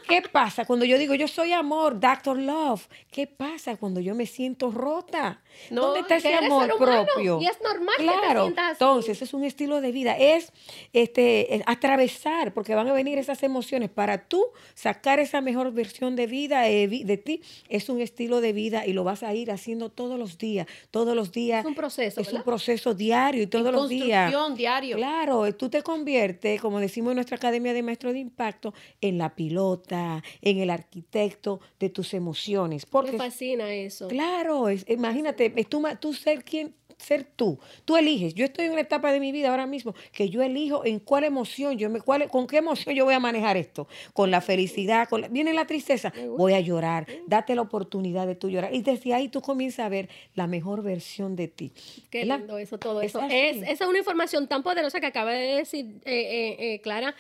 ¿Qué pasa cuando yo digo, yo soy amor, Doctor Love? ¿Qué pasa cuando yo me siento rota? ¿Dónde está ese amor propio? Y es normal claro. Entonces, es un estilo de vida, es este atravesar, porque van a venir esas emociones para tú sacar esa mejor versión de vida eh, de ti, es un estilo de vida y lo vas a ir haciendo todos los días, todos los días. Es un proceso, Es un proceso diario y todos los días. diario. Claro, tú te conviertes, como decimos en nuestra Academia de Maestros de Impacto, en la pilota en el arquitecto de tus emociones. Porque, me fascina eso. Claro, imagínate, es tú, tú ser quien ser tú. Tú eliges. Yo estoy en una etapa de mi vida ahora mismo que yo elijo en cuál emoción, yo me, cuál, con qué emoción yo voy a manejar esto. Con la felicidad, con viene la tristeza, voy a llorar. Date la oportunidad de tú llorar. Y desde ahí tú comienzas a ver la mejor versión de ti. Qué lindo eso, todo eso. Es, esa es una información tan poderosa que acaba de decir eh, eh, eh, Clara.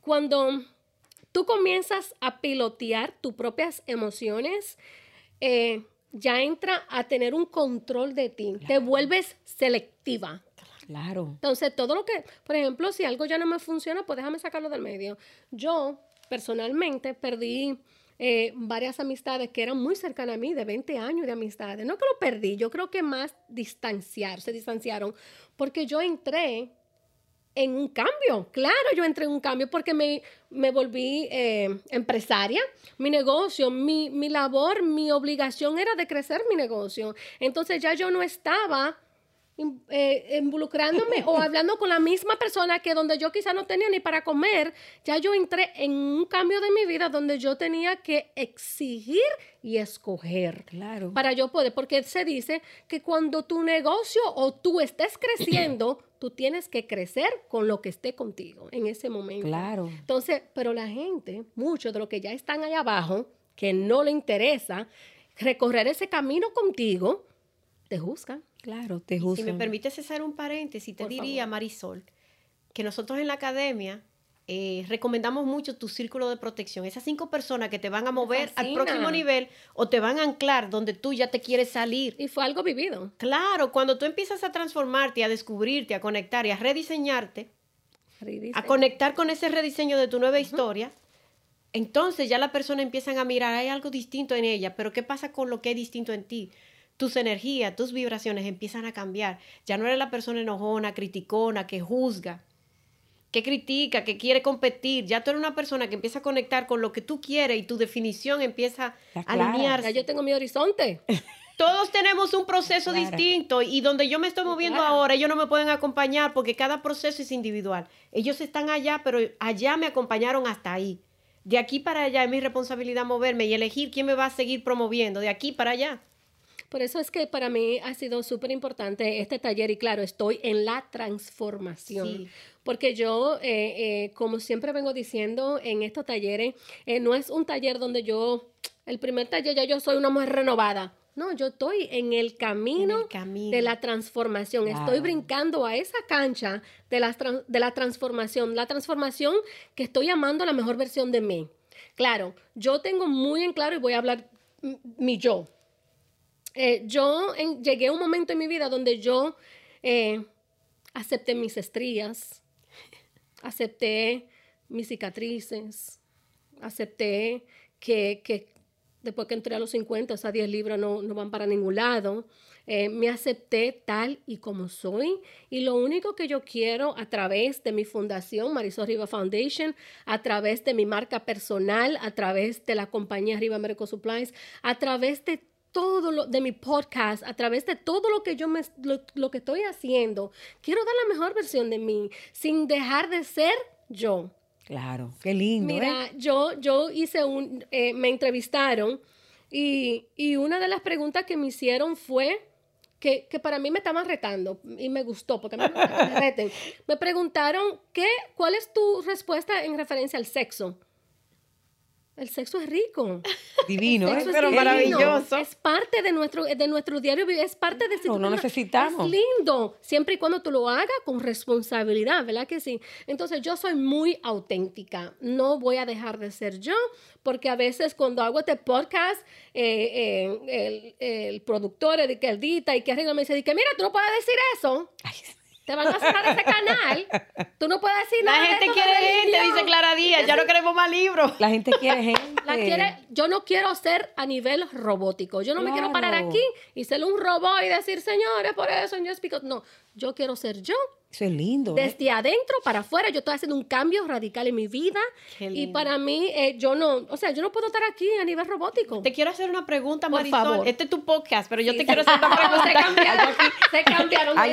Cuando tú comienzas a pilotear tus propias emociones, eh, ya entra a tener un control de ti, te vuelves selectiva. Claro. Entonces, todo lo que, por ejemplo, si algo ya no me funciona, pues déjame sacarlo del medio. Yo, personalmente, perdí eh, varias amistades que eran muy cercanas a mí, de 20 años de amistades. No que lo perdí, yo creo que más distanciar, se distanciaron, porque yo entré en un cambio. Claro, yo entré en un cambio porque me, me volví eh, empresaria. Mi negocio, mi, mi labor, mi obligación era de crecer mi negocio. Entonces ya yo no estaba eh, involucrándome o hablando con la misma persona que donde yo quizá no tenía ni para comer, ya yo entré en un cambio de mi vida donde yo tenía que exigir y escoger. Claro. Para yo poder, porque se dice que cuando tu negocio o tú estés creciendo, tú tienes que crecer con lo que esté contigo en ese momento. Claro. Entonces, pero la gente, muchos de los que ya están allá abajo, que no le interesa recorrer ese camino contigo, te juzgan. Claro, te juzgan. si me permites hacer un paréntesis, te diría, Marisol, que nosotros en la academia eh, recomendamos mucho tu círculo de protección. Esas cinco personas que te van a mover al próximo nivel o te van a anclar donde tú ya te quieres salir. Y fue algo vivido. Claro, cuando tú empiezas a transformarte, a descubrirte, a conectar y a rediseñarte, a conectar con ese rediseño de tu nueva historia, entonces ya la persona empiezan a mirar, hay algo distinto en ella, pero ¿qué pasa con lo que es distinto en ti? Tus energías, tus vibraciones empiezan a cambiar. Ya no eres la persona enojona, criticona, que juzga. que critica, que quiere competir. Ya tú eres una persona que empieza a conectar con lo que tú quieres y tu definición empieza a alinearse. Ya yo tengo mi horizonte. Todos tenemos un proceso Claro. distinto y donde yo me estoy moviendo Claro. ahora, ellos no me pueden acompañar porque cada proceso es individual. Ellos están allá, pero allá me acompañaron hasta ahí. De aquí para allá es mi responsabilidad moverme y elegir quién me va a seguir promoviendo, de aquí para allá. Por eso es que para mí ha sido súper importante este taller y claro, estoy en la transformación. Sí. Porque yo, eh, eh, como siempre vengo diciendo en estos talleres, eh, no es un taller donde yo, el primer taller ya yo soy una mujer renovada. No, yo estoy en el camino, En el camino. de la transformación. Estoy brincando a esa cancha de la, de la transformación. La transformación que estoy llamando la mejor versión de mí. Claro, yo tengo muy en claro y voy a hablar mi yo. Eh, yo en- llegué a un momento en mi vida donde yo eh, acepté mis estrías, acepté mis cicatrices, acepté que, que después que entré a los 50, esas 10 libras no, no van para ningún lado. Eh, me acepté tal y como soy y lo único que yo quiero a través de mi fundación, Marisol Riva Foundation, a través de mi marca personal, a través de la compañía Riva Medical Supplies, a través de todo lo de mi podcast, a través de todo lo que yo me, lo, lo que estoy haciendo, quiero dar la mejor versión de mí sin dejar de ser yo. Claro, qué lindo, ¿eh? Mira, yo, yo hice un, eh, me entrevistaron y, y una de las preguntas que me hicieron fue que, que para mí me estaban retando y me gustó porque me, me reten. Me preguntaron, ¿qué, ¿cuál es tu respuesta en referencia al sexo? El sexo es rico. Divino, ¿eh? Pero divino. maravilloso. Es parte de nuestro, de nuestro diario es parte de Claro, no tú- necesitamos. Es lindo, siempre y cuando tú lo hagas con responsabilidad, ¿verdad que sí? Entonces yo soy muy auténtica, no voy a dejar de ser yo, porque a veces cuando hago este podcast, eh, eh, el, el productor, el que edita y que me dice, que mira, tú no puedes decir eso. Ay, Te van a cerrar ese canal. Tú no puedes decir La nada. de gente de quiere gente, religión". dice Clara Díaz, ya no queremos más libros. La gente quiere gente. La quiere, yo no quiero ser a nivel robótico. Yo no me quiero parar aquí y ser un robot y decir, señores, por eso yo explico. No, yo quiero ser yo. Eso es lindo. ¿eh? Desde adentro para afuera, yo estoy haciendo un cambio radical en mi vida. Qué Y para mí, eh, yo no, o sea, yo no puedo estar aquí a nivel robótico. Te quiero hacer una pregunta, Por Marisol. favor. Este es tu podcast, pero yo Sí, te quiero hacer una se pregunta. cambiaron, se cambiaron. Ay.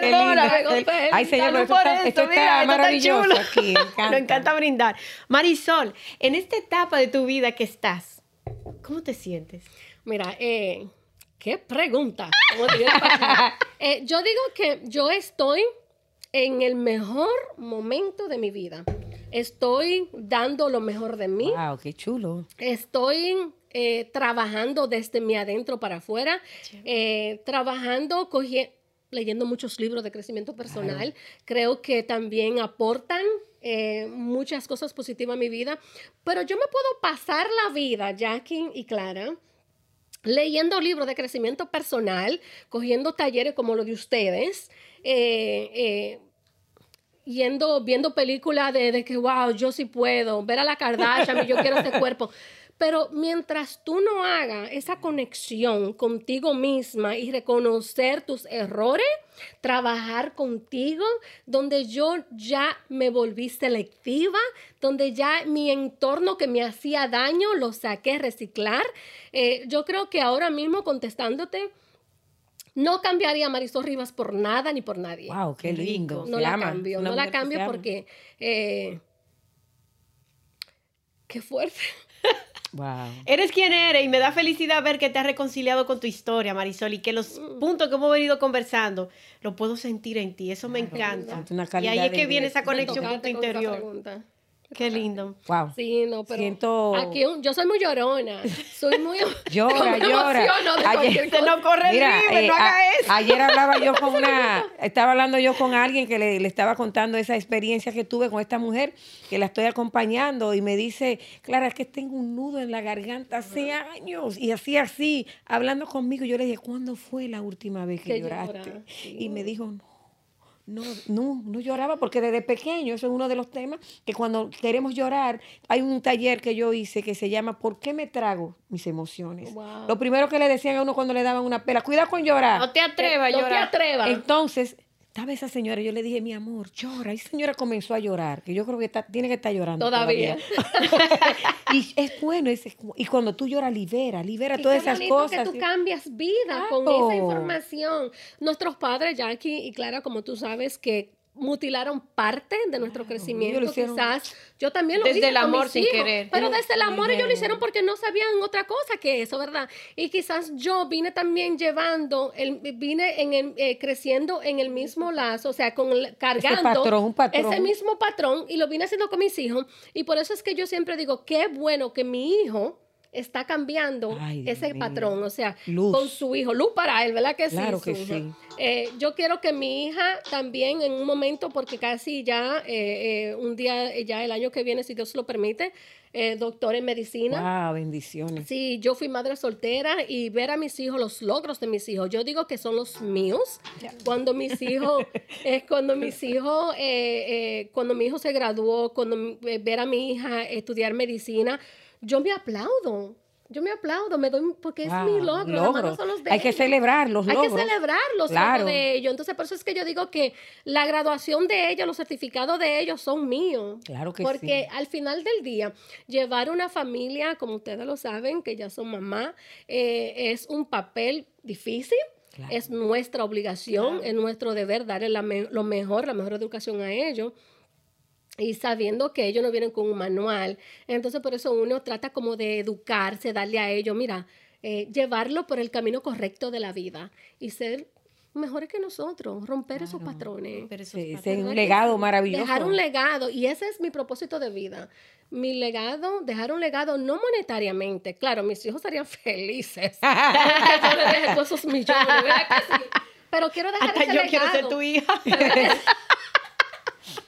Perdona, El- Ay, señor, Salud esto está, esto está esto maravilloso chulo. aquí. me encanta. Nos encanta brindar. Marisol, en esta etapa de tu vida que estás, ¿cómo te sientes? Mira, eh, qué pregunta. Eh, yo digo que yo estoy en el mejor momento de mi vida. Estoy dando lo mejor de mí. Wow, qué chulo. Estoy eh, trabajando desde mi adentro para afuera, eh, trabajando, leyendo muchos libros de crecimiento personal. Creo que también aportan eh, muchas cosas positivas a mi vida, pero yo me puedo pasar la vida, Jackie y Clara, leyendo libros de crecimiento personal, cogiendo talleres como los de ustedes, eh, eh, yendo, viendo películas de, de que, wow, yo sí puedo, ver a la Kardashian, yo quiero ese cuerpo. Pero mientras tú no hagas esa conexión contigo misma y reconocer tus errores, trabajar contigo, donde yo ya me volví selectiva, donde ya mi entorno que me hacía daño lo saqué reciclar, eh, yo creo que ahora mismo contestándote, no cambiaría a Marisol Rivas por nada ni por nadie. Wow, qué lindo. No Se la ama. cambio, Una no la cambio porque... eh, qué fuerte. Wow. Eres quien eres y me da felicidad ver que te has reconciliado con tu historia, Marisol, y que los puntos que hemos venido conversando lo puedo sentir en ti. Eso me encanta. una Y ahí es que viene esa conexión con tu interior. Qué lindo. Wow. Sí, no, pero Siento- aquí un- yo soy muy llorona. Soy muy Llora, llora. de Ayer- cosa. no corre Mira, eh, no haga a- eso. ayer hablaba yo con una, estaba hablando yo con alguien que le, le estaba contando esa experiencia que tuve con esta mujer, que la estoy acompañando, y me dice, Clara, es que tengo un nudo en la garganta hace años, y así, así, hablando conmigo, yo le dije, ¿cuándo fue la última vez que Que lloraste? llora, sí. Y me dijo, no. No, no, no lloraba porque desde pequeño, eso es uno de los temas, que cuando queremos llorar, hay un taller que yo hice que se llama ¿Por qué me trago mis emociones? Wow. Lo primero que le decían a uno cuando le daban una pela, cuidado con llorar. No te atrevas a no te llorar. atrevas. Entonces, estaba esa señora, yo le dije, mi amor, llora. Y esa señora comenzó a llorar, que yo creo que está, tiene que estar llorando. Todavía. y es bueno, es, y cuando tú lloras, libera, libera Y todas qué esas cosas. que tú cambias vida con esa información. Nuestros padres, Jackie y Clara, como tú sabes, que mutilaron parte de nuestro Claro, crecimiento, hicieron- quizás. Yo también lo Desde hice el con amor mis sin hijos, querer. Pero desde el amor ellos lo hicieron. porque no sabían otra cosa que eso, ¿verdad? Y quizás yo vine también llevando, el, vine en el- eh, creciendo en el mismo lazo, o sea, con el, cargando patrón, un patrón. ese mismo patrón y lo vine haciendo con mis hijos. Y por eso es que yo siempre digo, qué bueno que mi hijo está cambiando Ay, ese patrón, o sea, Luz. con su hijo, luz para él, ¿verdad que sí? Claro que sí. Eh, yo quiero que mi hija también en un momento, porque casi ya, eh, eh, un día, ya el año que viene, si Dios lo permite, doctor en medicina. Wow, bendiciones. Sí, yo fui madre soltera y ver a mis hijos, los logros de mis hijos, yo digo que son los míos. Cuando mis hijos, es cuando mis hijos, cuando mi hijo se graduó, cuando ver a mi hija estudiar medicina, yo me aplaudo. Yo me aplaudo, me doy, porque es mi logro. malos son los de Hay que celebrar los Hay que celebrar los Claro. logros de ellos. Entonces, por eso es que yo digo que la graduación de ellos, los certificados de ellos son míos. Claro que Porque sí. al final del día, llevar una familia, como ustedes lo saben, que ya son mamá, eh, es un papel difícil. Claro. Es nuestra obligación, es nuestro deber darle la me- lo mejor, la mejor educación a ellos. Y sabiendo que ellos no vienen con un manual. Entonces, por eso uno trata como de educarse, darle a ellos, mira, eh, llevarlo por el camino correcto de la vida y ser mejores que nosotros, romper esos patrones. Pero eso es Sí, parte- ese es ¿Verdad un legado maravilloso. Dejar un legado, y ese es mi propósito de vida. Mi legado, dejar un legado no monetariamente. Claro, mis hijos serían felices. que yo le deje todos esos millones, ¿verdad que sí? Pero quiero dejar Hasta ese yo legado. quiero ser tu hija.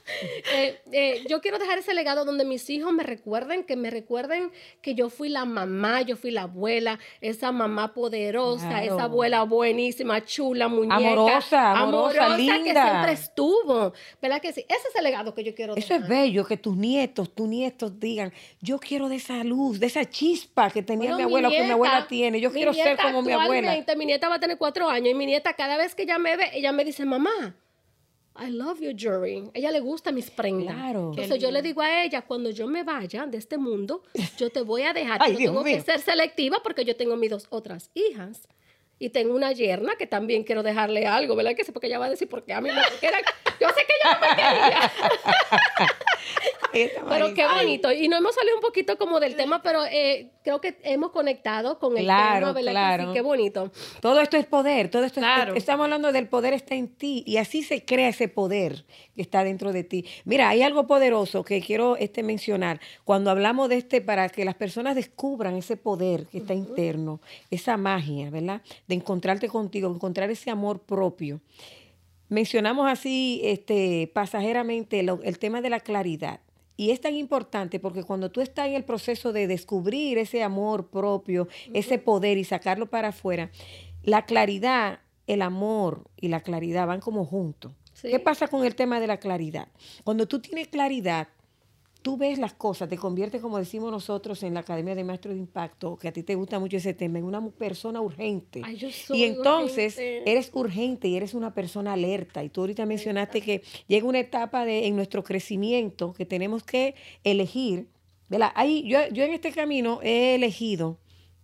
Eh, eh, yo quiero dejar ese legado donde mis hijos me recuerden, que me recuerden que yo fui la mamá, yo fui la abuela, esa mamá poderosa, Claro. esa abuela buenísima, chula, muñeca. Amorosa, amorosa, que linda. siempre estuvo. ¿Verdad que sí? Ese es el legado que yo quiero Eso dejar. es bello, que tus nietos, tus nietos digan, yo quiero de esa luz, de esa chispa que tenía Bueno, mi abuela, o que mi abuela tiene. Yo mi quiero ser como mi abuela. Mi nieta va a tener cuatro años y mi nieta cada vez que ella me ve, ella me dice, mamá, I love your jewelry. Ella le gusta mis prendas. Claro. Entonces yo le digo a ella, cuando yo me vaya de este mundo, yo te voy a dejar. Ay, Yo Dios tengo que ser selectiva porque yo tengo mis dos otras hijas. Y tengo una yerna que también quiero dejarle algo, ¿verdad? Que sí, porque ella va a decir, porque a mí me. Yo sé que ella no me quería. Pero qué bonito. Y no hemos salido un poquito como del tema, pero eh, creo que hemos conectado con el Claro, tema, ¿verdad? que claro. sí? Qué bonito. Todo esto es poder, todo esto es- Claro. estamos hablando del poder está en ti y así se crea ese poder que está dentro de ti. Mira, hay algo poderoso que quiero este mencionar cuando hablamos de este para que las personas descubran ese poder que está interno, esa magia, ¿verdad? De encontrarte contigo, encontrar ese amor propio. Mencionamos así este pasajeramente lo- el tema de la claridad. Y es tan importante porque cuando tú estás en el proceso de descubrir ese amor propio, ese poder y sacarlo para afuera, la claridad, el amor y la claridad van como juntos. Sí. ¿Qué pasa con el tema de la claridad? Cuando tú tienes claridad, tú ves las cosas, te conviertes, como decimos nosotros en la Academia de Maestros de Impacto, que a ti te gusta mucho ese tema, en una persona urgente. Ay, yo soy y entonces urgente. eres urgente y eres una persona alerta. Y tú ahorita mencionaste que llega una etapa de, en nuestro crecimiento que tenemos que elegir. ¿verdad? Ahí, yo, yo en este camino he elegido,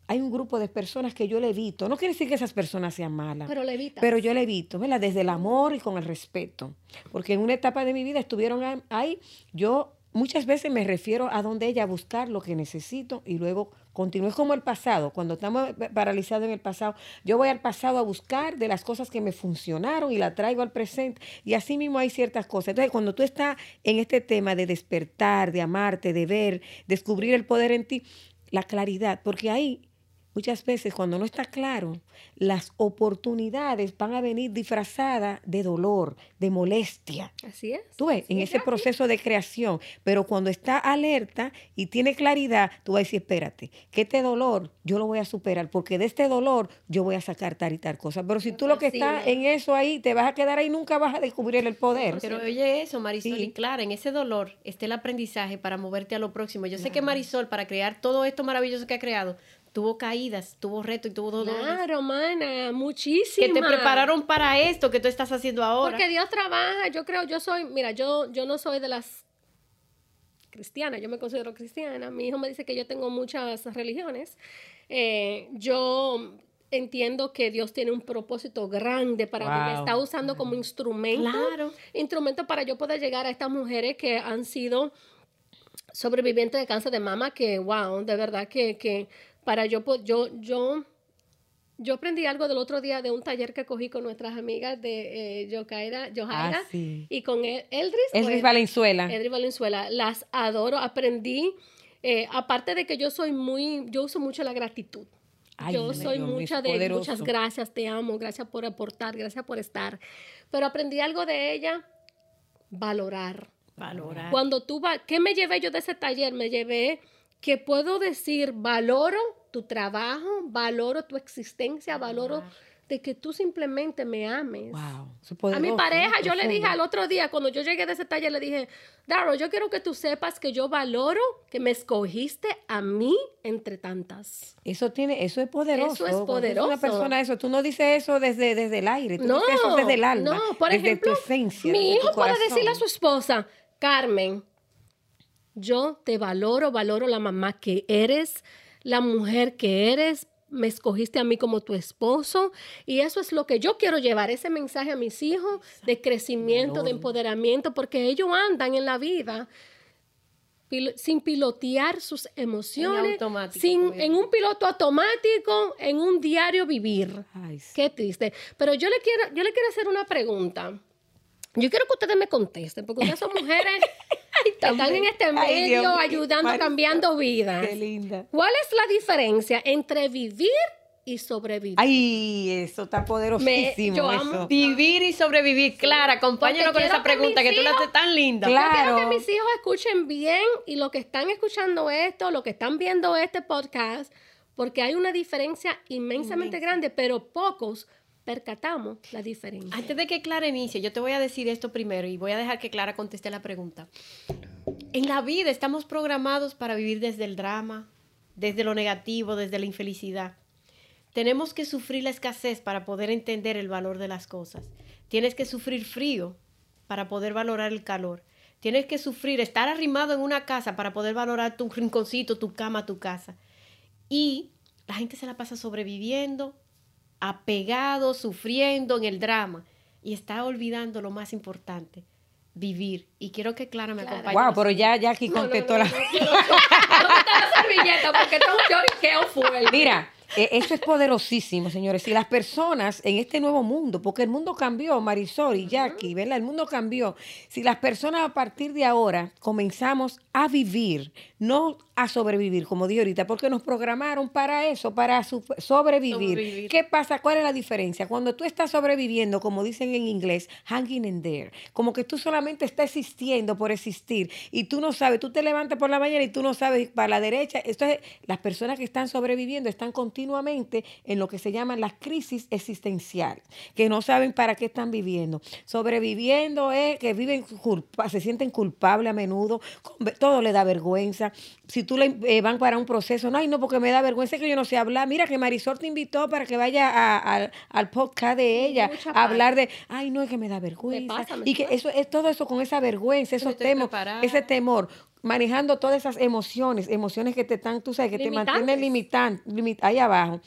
hay un grupo de personas que yo le evito. No quiere decir que esas personas sean malas. Pero le evitas. Pero yo le evito, ¿verdad? Desde el amor y con el respeto. Porque en una etapa de mi vida estuvieron ahí, yo muchas veces me refiero a donde ella a buscar lo que necesito y luego continúo. Es como el pasado, cuando estamos pa- paralizados en el pasado, yo voy al pasado a buscar de las cosas que me funcionaron y la traigo al presente. Y así mismo hay ciertas cosas. Entonces, cuando tú estás en este tema de despertar, de amarte, de ver, descubrir el poder en ti, la claridad, porque ahí Muchas veces cuando no está claro, las oportunidades van a venir disfrazadas de dolor, de molestia. Así es. Tú ves, en ese proceso de creación. Pero cuando está alerta y tiene claridad, tú vas a decir, espérate, que este dolor yo lo voy a superar, porque de este dolor yo voy a sacar tal y tal cosa. Pero si tú lo que estás en eso ahí, te vas a quedar ahí, nunca vas a descubrir el poder. Pero oye eso, Marisol, Sí. y Clara, en ese dolor está el aprendizaje para moverte a lo próximo. Yo sé que Marisol, para crear todo esto maravilloso que ha creado, tuvo caídas, tuvo retos y tuvo dolores. Claro, mana, muchísimas. Que te prepararon para esto que tú estás haciendo ahora. Porque Dios trabaja, yo creo, yo soy, mira, yo, yo no soy de las cristianas, yo me considero cristiana. Mi hijo me dice que yo tengo muchas religiones. Eh, yo entiendo que Dios tiene un propósito grande para mí. Me está usando como instrumento. Claro. Instrumento para yo poder llegar a estas mujeres que han sido sobrevivientes de cáncer de mama, que wow, de verdad que, que para yo, yo, yo, yo aprendí algo del otro día de un taller que cogí con nuestras amigas de eh, Yokaira, Yohaira Ah, sí. y con El- Eldris. Elvis pues, Valenzuela. Edri Valenzuela, las adoro, aprendí, eh, aparte de que yo soy muy, yo uso mucho la gratitud. Ay, yo soy mucha de poderoso. muchas gracias, te amo, gracias por aportar, gracias por estar. Pero aprendí algo de ella, valorar. Valorar. Cuando tú vas, ¿qué me llevé yo de ese taller? Me llevé que puedo decir, valoro tu trabajo, valoro tu existencia, valoro de que tú simplemente me ames. Wow. eso es A mi poderoso, pareja, ¿no? yo le dije al otro día, cuando yo llegué de ese taller, le dije, Daro, yo quiero que tú sepas que yo valoro que me escogiste a mí entre tantas. Eso tiene, eso es poderoso. Eso es poderoso. Una persona, eso, tú no dices eso desde, desde el aire, tú No, dices eso desde el alma, no, por desde ejemplo, tu esencia. mi desde tu hijo puede decirle a su esposa, Carmen, yo te valoro, valoro la mamá que eres, la mujer que eres, me escogiste a mí como tu esposo y eso es lo que yo quiero llevar, ese mensaje a mis hijos de crecimiento, de empoderamiento, porque ellos andan en la vida pil- sin pilotear sus emociones, automático, sin, en un piloto automático, en un diario vivir. Ay, sí. Qué triste. Pero yo le quiero, yo le quiero hacer una pregunta. Yo quiero que ustedes me contesten, porque ustedes son mujeres están en este Ay, medio Dios ayudando, cambiando vidas. Qué linda. ¿Cuál es la diferencia entre vivir y sobrevivir? Ay, eso está poderosísimo. yo eso. amo- Vivir y sobrevivir. Clara, acompáñanos con esa que pregunta que tú la haces tan linda. Claro. Yo quiero que mis hijos escuchen bien y lo que están escuchando esto, lo que están viendo este podcast, porque hay una diferencia inmensamente grande, pero pocos percatamos la diferencia. Antes de que Clara inicie, yo te voy a decir esto primero y voy a dejar que Clara conteste la pregunta. En la vida estamos programados para vivir desde el drama, desde lo negativo, desde la infelicidad. Tenemos que sufrir la escasez para poder entender el valor de las cosas. Tienes que sufrir frío para poder valorar el calor. Tienes que sufrir, estar arrimado en una casa para poder valorar tu rinconcito, tu cama, tu casa. Y la gente se la pasa sobreviviendo, apegado, sufriendo en el drama y está olvidando lo más importante, vivir. Y quiero que Clara me acompañe. Wow, pero ya, ya aquí No, no, contestó no, la. no, no, no, no, no, la porque esto es un lloriqueo fuerte. Mira, eh, eso es poderosísimo, señores. Y las personas en este nuevo mundo, porque el mundo cambió, Marisol y Jackie, ¿verdad? El mundo cambió. Si las personas a partir de ahora comenzamos a vivir, no a sobrevivir, como dije ahorita, porque nos programaron para eso, para sobrevivir. Sobrevivir. ¿Qué pasa? ¿Cuál es la diferencia? Cuando tú estás sobreviviendo, como dicen en inglés, hanging in there, como que tú solamente estás existiendo por existir y tú no sabes, tú te levantas por la mañana y tú no sabes para la derecha. Entonces, las personas que están sobreviviendo están continuamente en lo que se llaman las crisis existenciales, que no saben para qué están viviendo. Sobreviviendo es que viven culpa, se sienten culpables a menudo, todo le da vergüenza. Si tú le eh, van para un proceso, no, ay, no, porque me da vergüenza que yo no sé hablar. Mira que Marisol te invitó para que vaya a- al- al podcast de ella mucha a hablar de, ay, no, es que me da vergüenza. pasa, me y que eso es todo eso con esa vergüenza, esos preparada. ese temor, manejando todas esas emociones, emociones que te están, tú sabes, que te mantienen Limitantes. limitantes, ahí abajo,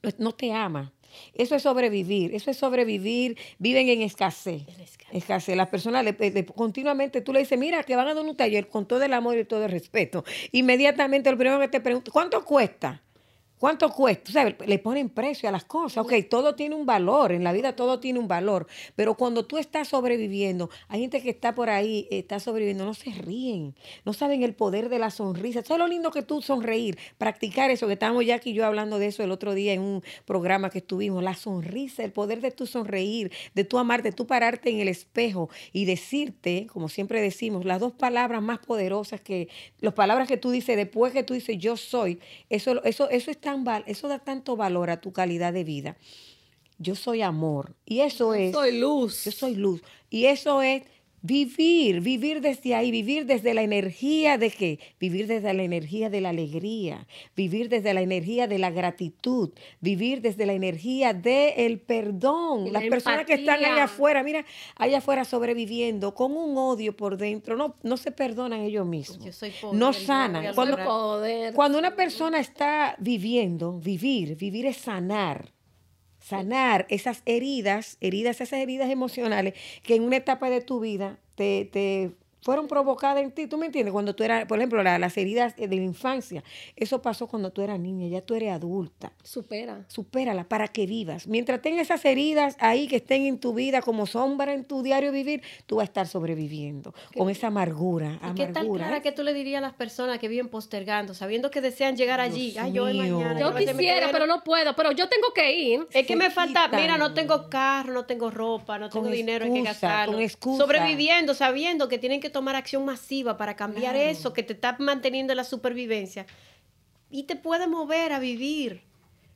pues, no te ama. Eso es sobrevivir, eso es sobrevivir, viven en escasez. Escasez. Escasez. Las personas le- le- continuamente tú le dices, mira, que van a dar un taller con todo el amor y todo el respeto. Inmediatamente lo primero que te pregunto, ¿cuánto cuesta? ¿Cuánto cuesta? Tú sabes, le ponen precio a las cosas. Ok, todo tiene un valor, en la vida todo tiene un valor. Pero cuando tú estás sobreviviendo, hay gente que está por ahí, está sobreviviendo, no se ríen, no saben el poder de la sonrisa. Eso es lo lindo que tú sonreír, practicar eso, que estábamos ya aquí yo hablando de eso el otro día en un programa que estuvimos, la sonrisa, el poder de tu sonreír, de tu amarte, tú pararte en el espejo y decirte, como siempre decimos, las dos palabras más poderosas que, las palabras que tú dices después que tú dices yo soy, eso, eso, eso es tan val- eso da tanto valor a tu calidad de vida. Yo soy amor. Y eso es. Soy luz. Yo soy luz. Y eso es Vivir, vivir desde ahí, vivir desde la energía de qué? Vivir desde la energía de la alegría, vivir desde la energía de la gratitud, vivir desde la energía del perdón. Y Las la personas que están allá afuera, mira, allá afuera sobreviviendo con un odio por dentro, no, no se perdonan ellos mismos. Yo soy pobre, no sanan. Cuando. Poder. cuando una persona está viviendo, vivir, vivir es sanar. Sanar esas heridas, heridas, esas heridas emocionales que en una etapa de tu vida te, te fueron provocadas en ti. ¿Tú me entiendes? Cuando tú eras, por ejemplo, la- las heridas de la infancia, eso pasó cuando tú eras niña, ya tú eres adulta. Supera. Supérala para que vivas. Mientras tengas esas heridas ahí que estén en tu vida como sombra en tu diario vivir, tú vas a estar sobreviviendo con esa amargura. ¿Y qué tal, amargura, Clara, ¿eh? que tú le dirías a las personas que viven postergando, sabiendo que desean llegar allí? Ay, yo mañana. Quisiera, pero no puedo. Pero yo tengo que ir. Es que me falta, mira, no tengo carro, no tengo ropa, no tengo Con dinero, hay que excusa, gastarlo. con excusa. Sobreviviendo, sabiendo que tienen que tomar acción masiva para cambiar Claro. eso que te está manteniendo en la supervivencia. Y te puede mover a vivir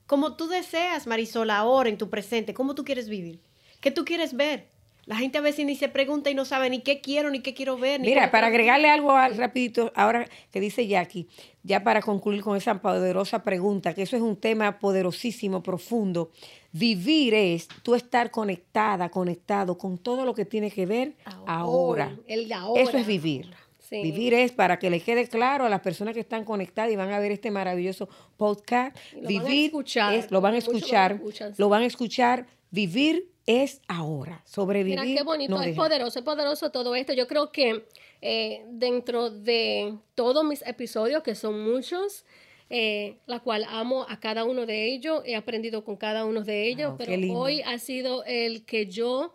como tú deseas, Marisol, ahora en tu presente. ¿Cómo tú quieres vivir? ¿Qué tú quieres ver? La gente a veces ni se pregunta y no sabe ni qué quiero, ni qué quiero ver. ni Mira, para agregarle algo al- rapidito, ahora que dice Jackie, ya para concluir con esa poderosa pregunta, que eso es un tema poderosísimo, profundo. Vivir es tú estar conectada, conectado con todo lo que tiene que ver ahora. El. Eso es vivir. Sí. Vivir es para que le quede claro a las personas que están conectadas y van a ver este maravilloso podcast. Lo van a vivir escuchar. es, lo van a lo escuchar, escuchan, lo van a escuchar. Vivir es ahora. Sobrevivir. Mira qué bonito, no es poderoso, es poderoso todo esto. Yo creo que eh, dentro de todos mis episodios, que son muchos, eh, la cual amo a cada uno de ellos, he aprendido con cada uno de ellos, pero hoy ha sido el que yo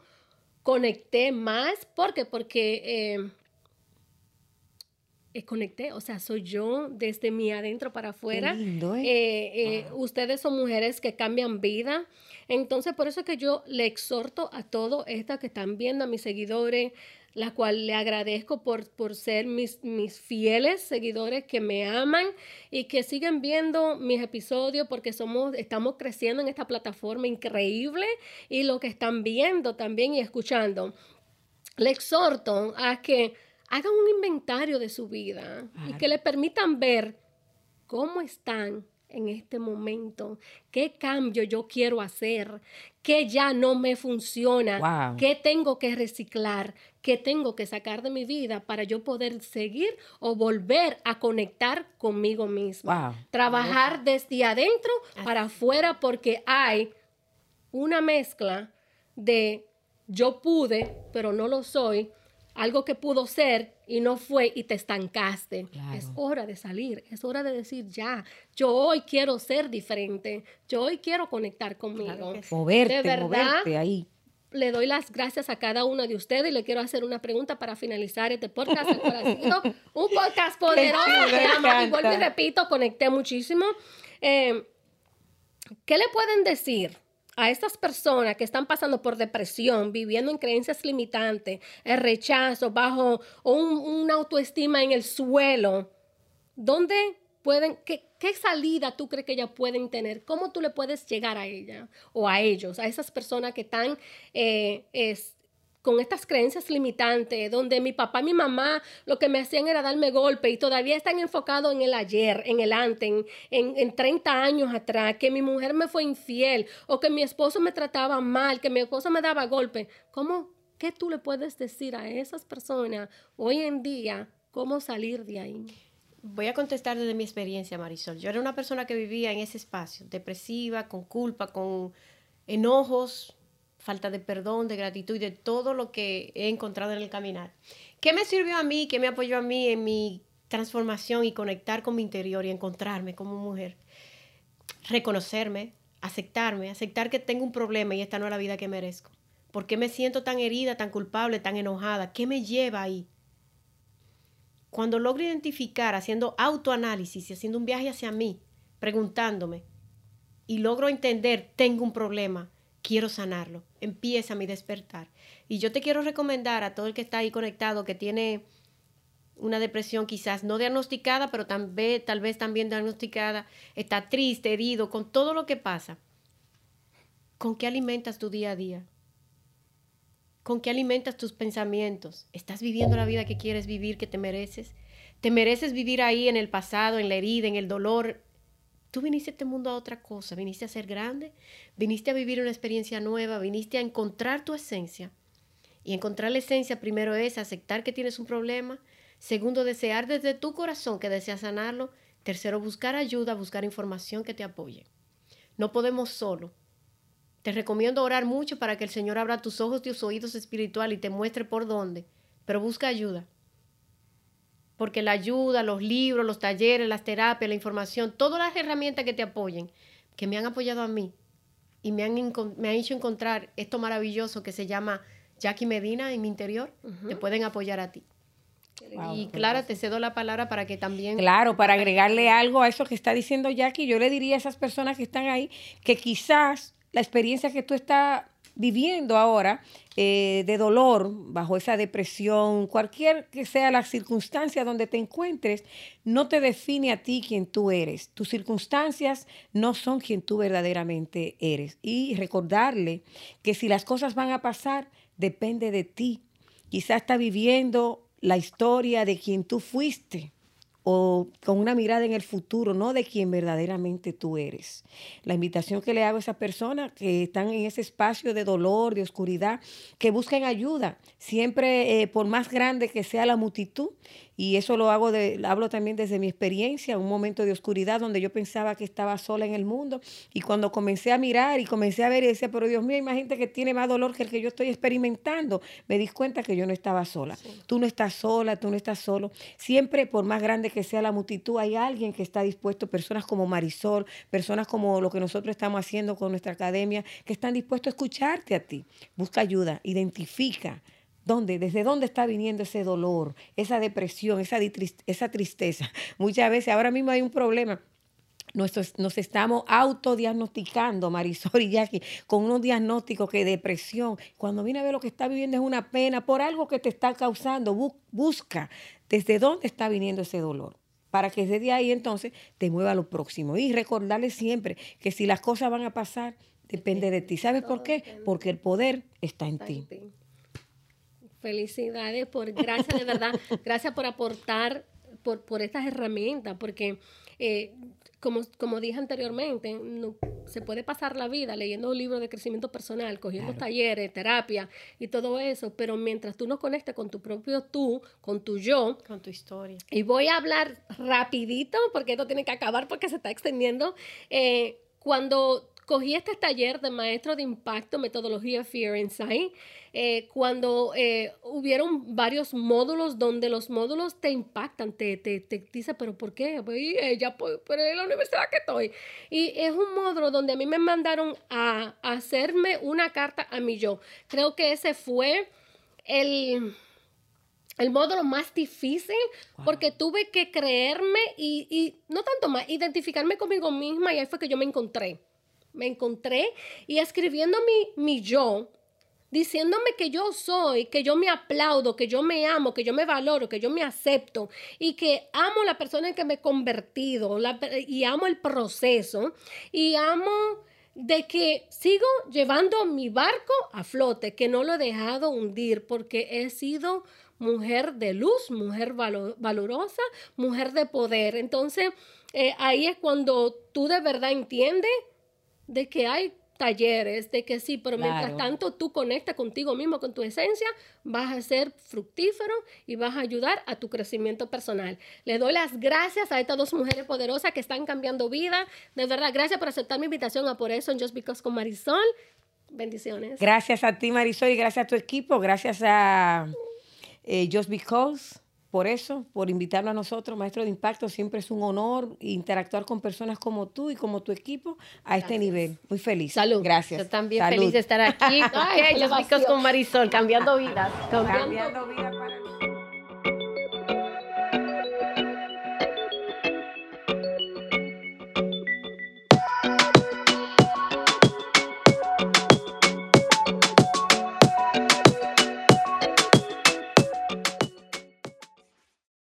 conecté más. ¿Por qué? Porque eh, eh, conecté, o sea, soy yo desde mi adentro para afuera. lindo, ¿eh? Eh, eh, Ustedes son mujeres que cambian vida. Entonces, por eso es que yo le exhorto a todos estas que están viendo, a mis seguidores, la cual le agradezco por, por ser mis, mis fieles seguidores que me aman y que siguen viendo mis episodios porque somos, estamos creciendo en esta plataforma increíble y lo que están viendo también y escuchando le exhorto a que hagan un inventario de su vida y que le permitan ver cómo están en este momento, qué cambio yo quiero hacer, qué ya no me funciona, Wow. qué tengo que reciclar, qué tengo que sacar de mi vida para yo poder seguir o volver a conectar conmigo misma. Wow. Trabajar desde adentro para afuera porque hay una mezcla de yo pude, pero no lo soy, algo que pudo ser y no fue y te estancaste. Claro. Es hora de salir, es hora de decir ya, yo hoy quiero ser diferente, yo hoy quiero conectar conmigo. Claro que sí. Moverte, De verdad, moverte ahí. Le doy las gracias a cada uno de ustedes y le quiero hacer una pregunta para finalizar este podcast. Sido un podcast poderoso. Y vuelvo y repito, conecté muchísimo. Eh, ¿Qué le pueden decir a estas personas que están pasando por depresión, viviendo en creencias limitantes, el rechazo, bajo un- una autoestima en el suelo? ¿Dónde pueden, qué, qué salida tú crees que ellas pueden tener? ¿Cómo tú le puedes llegar a ella o a ellos, a esas personas que están eh, con estas creencias limitantes, donde mi papá y mi mamá lo que me hacían era darme golpe y todavía están enfocados en el ayer, en el antes, en, en, en 30 años atrás, que mi mujer me fue infiel o que mi esposo me trataba mal, que mi esposo me daba golpe. ¿Cómo, qué tú le puedes decir a esas personas hoy en día cómo salir de ahí? Voy a contestar desde mi experiencia, Marisol. Yo era una persona que vivía en ese espacio, depresiva, con culpa, con enojos, falta de perdón, de gratitud y de todo lo que he encontrado en el caminar. ¿Qué me sirvió a mí, qué me apoyó a mí en mi transformación y conectar con mi interior y encontrarme como mujer? Reconocerme, aceptarme, aceptar que tengo un problema y esta no es la vida que merezco. ¿Por qué me siento tan herida, tan culpable, tan enojada? ¿Qué me lleva ahí? Cuando logro identificar haciendo autoanálisis y haciendo un viaje hacia mí, preguntándome, y logro entender, tengo un problema, quiero sanarlo, empieza mi despertar. Y yo te quiero recomendar a todo el que está ahí conectado, que tiene una depresión quizás no diagnosticada, pero tal vez, tal vez también diagnosticada, está triste, herido, con todo lo que pasa. ¿Con qué alimentas tu día a día? ¿Con qué alimentas tus pensamientos? ¿Estás viviendo la vida que quieres vivir, que te mereces? ¿Te mereces vivir ahí en el pasado, en la herida, en el dolor? Tú viniste a este mundo a otra cosa, viniste a ser grande, viniste a vivir una experiencia nueva, viniste a encontrar tu esencia. Y encontrar la esencia primero es aceptar que tienes un problema, segundo desear desde tu corazón que deseas sanarlo, tercero buscar ayuda, buscar información que te apoye. No podemos solo, te recomiendo orar mucho para que el Señor abra tus ojos, tus oídos espirituales y te muestre por dónde. Pero busca ayuda. Porque la ayuda, los libros, los talleres, las terapias, la información, todas las herramientas que te apoyen, que me han apoyado a mí y me han, me hecho encontrar esto maravilloso que se llama Jackie Medina en mi interior, te pueden apoyar a ti. y Clara, te cedo la palabra para que también... Claro, para agregarle algo a eso que está diciendo Jackie, yo le diría a esas personas que están ahí que quizás la experiencia que tú estás viviendo ahora eh, de dolor, bajo esa depresión, cualquier que sea la circunstancia donde te encuentres, no te define a ti quien tú eres. Tus circunstancias no son quien tú verdaderamente eres. Y recordarle que si las cosas van a pasar, depende de ti. Quizás está viviendo la historia de quien tú fuiste o con una mirada en el futuro, no de quien verdaderamente tú eres. La invitación que le hago a esas personas que están en ese espacio de dolor, de oscuridad, que busquen ayuda, siempre eh, por más grande que sea la multitud, y eso lo hago de, hablo también desde mi experiencia, un momento de oscuridad donde yo pensaba que estaba sola en el mundo. Y cuando comencé a mirar y comencé a ver y decía, pero Dios mío, hay gente que tiene más dolor que el que yo estoy experimentando, me di cuenta que yo no estaba sola. Tú no estás sola, tú no estás solo. Siempre, por más grande que sea la multitud, hay alguien que está dispuesto, personas como Marisol, personas como lo que nosotros estamos haciendo con nuestra academia, que están dispuestos a escucharte a ti. Busca ayuda, identifica ¿Dónde? ¿Desde dónde está viniendo ese dolor, esa depresión, esa, esa tristeza? Muchas veces, ahora mismo hay un problema. Nos, nos estamos autodiagnosticando, Marisol y Jackie, con unos diagnósticos que depresión. Cuando viene a ver lo que está viviendo es una pena por algo que te está causando. busca desde dónde está viniendo ese dolor para que desde ahí entonces te mueva a lo próximo. Y recordarle siempre que si las cosas van a pasar, depende de ti. ¿Sabes por qué? Porque el poder está en ti. Felicidades por, gracias de verdad, gracias por aportar por, por estas herramientas, porque eh, como, como dije anteriormente, no, se puede pasar la vida leyendo un libro de crecimiento personal, cogiendo talleres, terapia y todo eso, pero mientras tú no conectes con tu propio tú, con tu yo, con tu historia. Y voy a hablar rapidito, porque esto tiene que acabar porque se está extendiendo. Eh, cuando cogí este taller de maestro de impacto, metodología Fear Insight, eh, cuando eh, hubieron varios módulos donde los módulos te impactan, te, te, te dicen, pero ¿por qué? Pues, ya por, la universidad que estoy. Y es un módulo donde a mí me mandaron a, hacerme una carta a mí yo. Creo que ese fue el el módulo más difícil porque tuve que creerme y, y, no tanto más, identificarme conmigo misma y ahí fue que yo me encontré me encontré y escribiendo mi, mi yo, diciéndome que yo soy, que yo me aplaudo, que yo me amo, que yo me valoro, que yo me acepto y que amo la persona en que me he convertido y amo el proceso y amo de que sigo llevando mi barco a flote, que no lo he dejado hundir porque he sido mujer de luz, mujer valorosa, mujer de poder. Entonces, eh, ahí es cuando tú de verdad entiendes de que hay talleres, de que sí, pero mientras tanto tú conectas contigo mismo, con tu esencia, vas a ser fructífero y vas a ayudar a tu crecimiento personal. Le doy las gracias a estas dos mujeres poderosas que están cambiando vida. De verdad, gracias por aceptar mi invitación a Por eso en Just Because con Marisol. Bendiciones. Gracias a ti, Marisol, y gracias a tu equipo. Gracias a eh, Just Because por eso, por invitarlo a nosotros, Maestro de Impacto, siempre es un honor interactuar con personas como tú y como tu equipo a este nivel. Muy feliz. Salud. Gracias. Yo también feliz de estar aquí. Ay, los con Marisol, cambiando vidas. Cambiando, vidas para